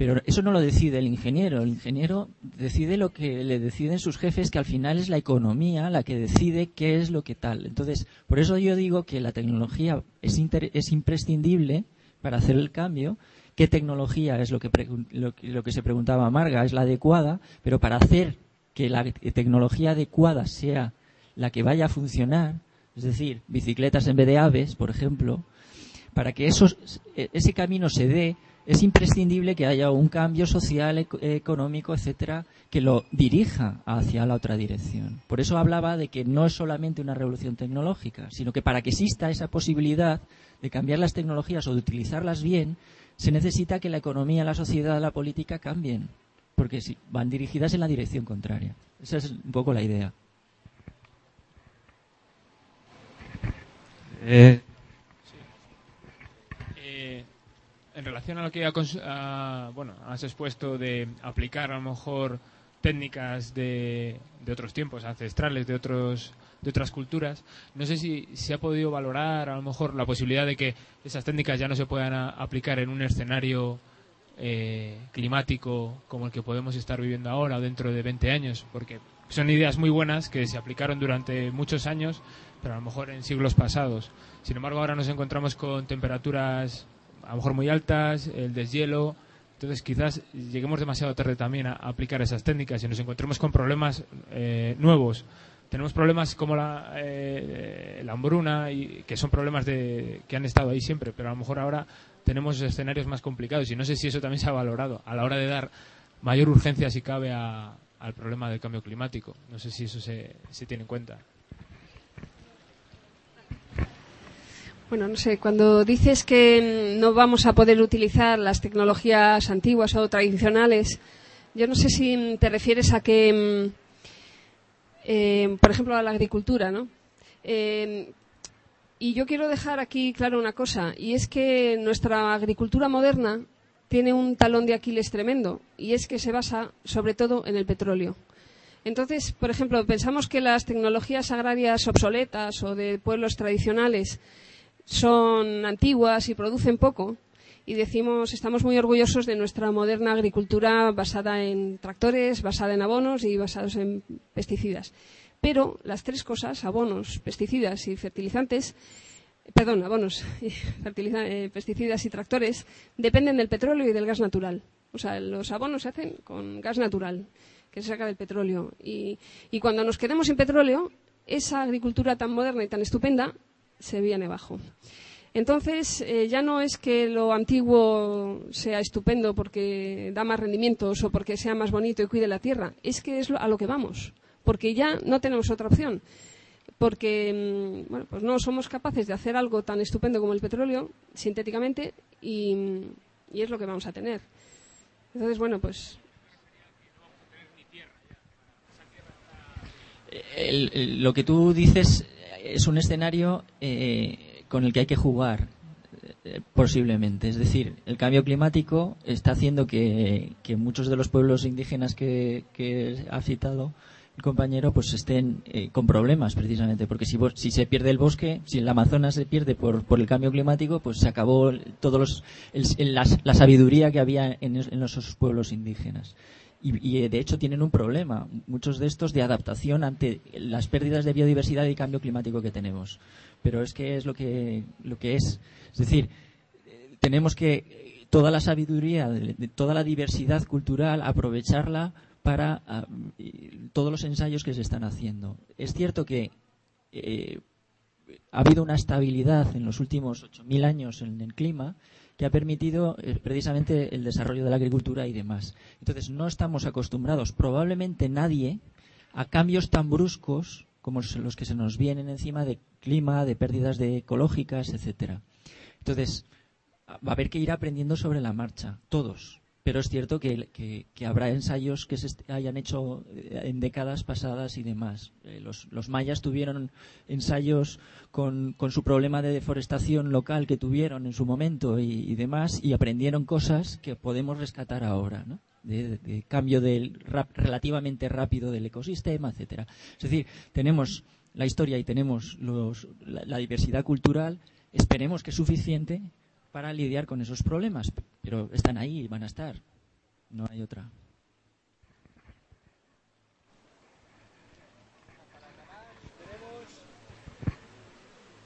Pero eso no lo decide el ingeniero. El ingeniero decide lo que le deciden sus jefes, que al final es la economía la que decide qué es lo que tal. Entonces, por eso yo digo que la tecnología es, imprescindible para hacer el cambio. ¿Qué tecnología es lo que, lo, lo que se preguntaba Marga? Es la adecuada, pero para hacer que la tecnología adecuada sea la que vaya a funcionar, es decir, bicicletas en vez de aves, por ejemplo, para que ese camino se dé, es imprescindible que haya un cambio social, económico, etcétera, que lo dirija hacia la otra dirección. Por eso hablaba de que no es solamente una revolución tecnológica, sino que para que exista esa posibilidad de cambiar las tecnologías o de utilizarlas bien, se necesita que la economía, la sociedad, la política cambien, porque van dirigidas en la dirección contraria. Esa es un poco la idea. Eh, en relación a lo que ha, bueno, has expuesto de aplicar a lo mejor técnicas de, de, otros tiempos ancestrales, de otros de otras culturas, no sé si se ha podido valorar a lo mejor la posibilidad de que esas técnicas ya no se puedan a, aplicar en un escenario eh, climático como el que podemos estar viviendo ahora o dentro de 20 años, porque son ideas muy buenas que se aplicaron durante muchos años, pero a lo mejor en siglos pasados. Sin embargo, ahora nos encontramos con temperaturas a lo mejor muy altas, el deshielo. Entonces, quizás lleguemos demasiado tarde también a, aplicar esas técnicas y nos encontremos con problemas eh, nuevos. Tenemos problemas como la, eh, la hambruna, y, que son problemas de, que han estado ahí siempre, pero a lo mejor ahora tenemos escenarios más complicados y no sé si eso también se ha valorado a la hora de dar mayor urgencia, si cabe, a, al problema del cambio climático. No sé si eso se, se tiene en cuenta. Bueno, no sé, cuando dices que no vamos a poder utilizar las tecnologías antiguas o tradicionales, yo no sé si te refieres a que, eh, por ejemplo, a la agricultura, ¿no? Eh, y yo quiero dejar aquí claro una cosa, y es que nuestra agricultura moderna tiene un talón de Aquiles tremendo, y es que se basa sobre todo en el petróleo. Entonces, por ejemplo, pensamos que las tecnologías agrarias obsoletas o de pueblos tradicionales son antiguas y producen poco y decimos estamos muy orgullosos de nuestra moderna agricultura basada en tractores, basada en abonos y basados en pesticidas. Pero las tres cosas, abonos, pesticidas y fertilizantes, perdón, abonos, eh, pesticidas y tractores, dependen del petróleo y del gas natural. O sea, los abonos se hacen con gas natural, que se saca del petróleo. Y, y cuando nos quedamos sin petróleo, esa agricultura tan moderna y tan estupenda se viene abajo. Entonces, eh, ya no es que lo antiguo sea estupendo porque da más rendimientos o porque sea más bonito y cuide la tierra, es que es a lo que vamos, porque ya no tenemos otra opción. Porque mm, bueno, pues no somos capaces de hacer algo tan estupendo como el petróleo sintéticamente y, y es lo que vamos a tener. Entonces, bueno, pues El- el- lo que tú dices es un escenario eh, con el que hay que jugar eh, posiblemente. Es decir, el cambio climático está haciendo que, que muchos de los pueblos indígenas que, que ha citado el compañero pues estén eh, con problemas precisamente porque si, si se pierde el bosque si el Amazonas se pierde por, por el cambio climático pues se acabó todos los el- la, la sabiduría que había en, en esos pueblos indígenas y, y, eh, de hecho tienen un problema, muchos de estos de adaptación ante las pérdidas de biodiversidad y cambio climático que tenemos. Pero es que es lo que, lo que es. Es decir, eh, tenemos que eh, toda la sabiduría, toda la diversidad cultural, aprovecharla para ah, todos los ensayos que se están haciendo. Es cierto que eh, ha habido una estabilidad en los últimos 8.000 años en el clima que ha permitido eh, precisamente el desarrollo de la agricultura y demás. Entonces, no estamos acostumbrados, probablemente nadie, a cambios tan bruscos como los que se nos vienen encima de clima, de pérdidas de ecológicas, etcétera. Entonces, va a haber que ir aprendiendo sobre la marcha, todos. Pero es cierto que, habrá ensayos que se hayan hecho eh, en décadas pasadas y demás. Eh, los, mayas tuvieron ensayos con, su problema de deforestación local que tuvieron en su momento y, demás y aprendieron cosas que podemos rescatar ahora, ¿no? De cambio del rap- relativamente rápido del ecosistema, etcétera. Es decir, tenemos la historia y tenemos los- la, la diversidad cultural. Esperemos que es suficiente para lidiar con esos problemas, pero están ahí y van a estar. No hay otra.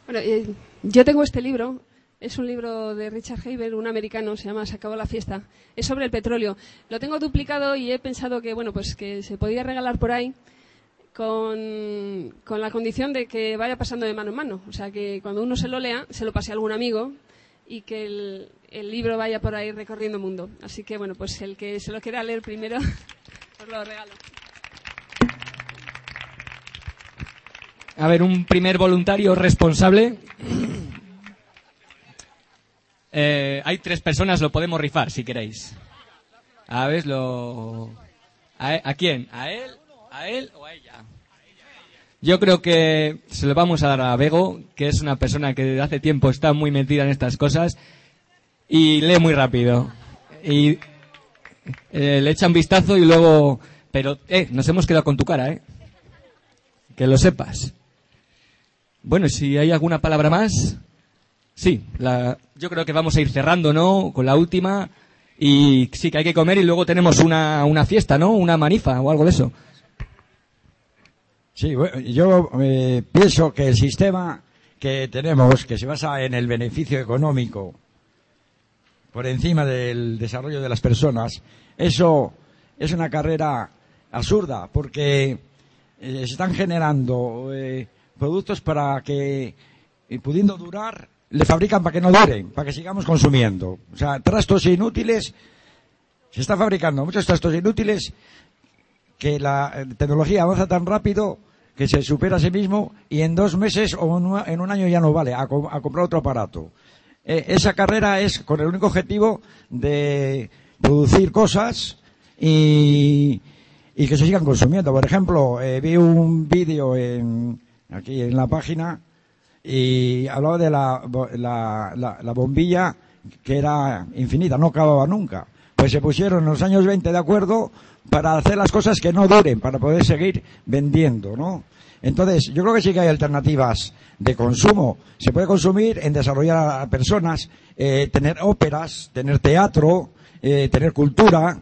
Bueno, eh, yo tengo este libro. Es un libro de Richard Haber, un americano, se llama Se acabó la fiesta. Es sobre el petróleo. Lo tengo duplicado y he pensado que, bueno, pues que se podía regalar por ahí con, con la condición de que vaya pasando de mano en mano. O sea, que cuando uno se lo lea, se lo pase a algún amigo y que el, libro vaya por ahí recorriendo el mundo. Así que, bueno, pues el que se lo quiera leer primero, os lo regalo. A ver, un primer voluntario responsable. Eh, hay tres personas, lo podemos rifar si queréis. A ver, lo. ¿A, a quién? ¿A él? ¿A él o a ella? Yo creo que se lo vamos a dar a Bego, que es una persona que desde hace tiempo está muy metida en estas cosas y lee muy rápido. Y eh, le echa un vistazo y luego. Pero, eh, nos hemos quedado con tu cara, eh. Que lo sepas. Bueno, si hay alguna palabra más. Sí, la, yo creo que vamos a ir cerrando, ¿no? Con la última. Y sí, que hay que comer y luego tenemos una, una fiesta, ¿no? Una manifa o algo de eso. Sí, bueno, yo eh, pienso que el sistema que tenemos, que se basa en el beneficio económico por encima del desarrollo de las personas, eso es una carrera absurda, porque eh, se están generando eh, productos para que, eh, pudiendo durar, le fabrican para que no duren, para que sigamos consumiendo. O sea, trastos inútiles, se está fabricando muchos trastos inútiles que la eh, tecnología avanza tan rápido que se supera a sí mismo y en dos meses o en un- año ya no vale a, co- a comprar otro aparato. Eh, esa carrera es con el único objetivo de producir cosas y, y que se sigan consumiendo. Por ejemplo, eh, vi un vídeo en, aquí en la página y hablaba de la, la, la- la bombilla que era infinita, no acababa nunca. Pues se pusieron en los años 20 de acuerdo para hacer las cosas que no duren, para poder seguir vendiendo, ¿no? Entonces, yo creo que sí que hay alternativas de consumo. Se puede consumir en desarrollar a personas, eh, tener óperas, tener teatro, eh, tener cultura,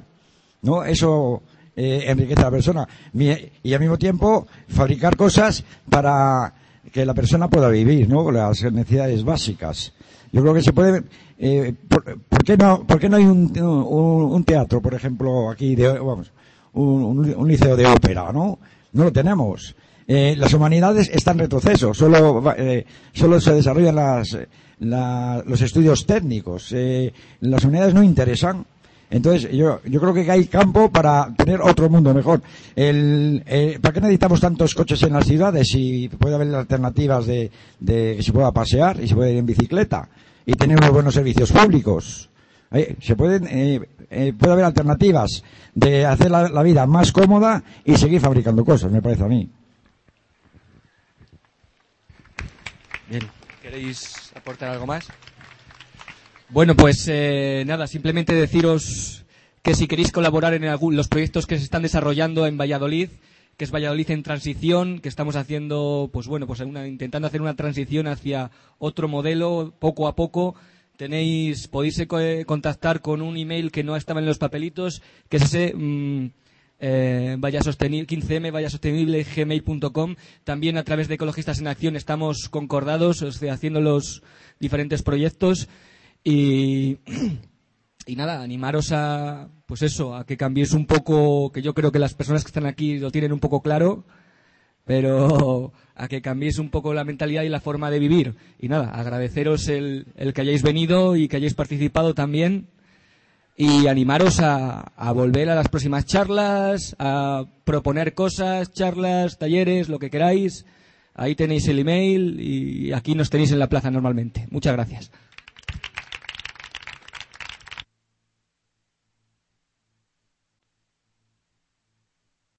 ¿no? Eso eh, enriquece a la persona. Y al mismo tiempo, fabricar cosas para que la persona pueda vivir, ¿no? Las necesidades básicas. Yo creo que se puede, eh, por, ¿por qué no, por qué no hay un, un, un teatro, por ejemplo, aquí de, vamos, un, un- liceo de ópera, ¿no? No lo tenemos. Eh, las humanidades están en retroceso, solo, eh, solo se desarrollan las, la- los estudios técnicos, eh, las humanidades no interesan. Entonces, yo, yo creo que hay campo para tener otro mundo mejor. Eh, ¿Para qué necesitamos tantos coches en las ciudades si puede haber alternativas de, que se pueda pasear y se puede ir en bicicleta y tener unos buenos servicios públicos? Eh, se pueden, eh, eh, puede haber alternativas de hacer la, la vida más cómoda y seguir fabricando cosas, me parece a mí. Bien, ¿queréis aportar algo más? Bueno, pues eh, nada, simplemente deciros que si queréis colaborar en algún, los proyectos que se están desarrollando en Valladolid, que es Valladolid en transición, que estamos haciendo, pues bueno, pues una- intentando hacer una transición hacia otro modelo poco a poco. Tenéis, podéis eh, eh, contactar con un email que no estaba en los papelitos, que es ese mm, eh, vaya sostenible, 15m, vaya sostenible, gmail.com. También a través de Ecologistas en Acción estamos concordados, haciendo los diferentes proyectos. Y, nada, animaros a, pues eso, a que cambiéis un poco, que yo creo que las personas que están aquí lo tienen un poco claro, pero a que cambiéis un poco la mentalidad y la forma de vivir. Y nada, agradeceros el, que hayáis venido y que hayáis participado también y animaros a volver a las próximas charlas, a proponer cosas, charlas, talleres, lo que queráis. Ahí tenéis el email y aquí nos tenéis en la plaza normalmente. Muchas gracias.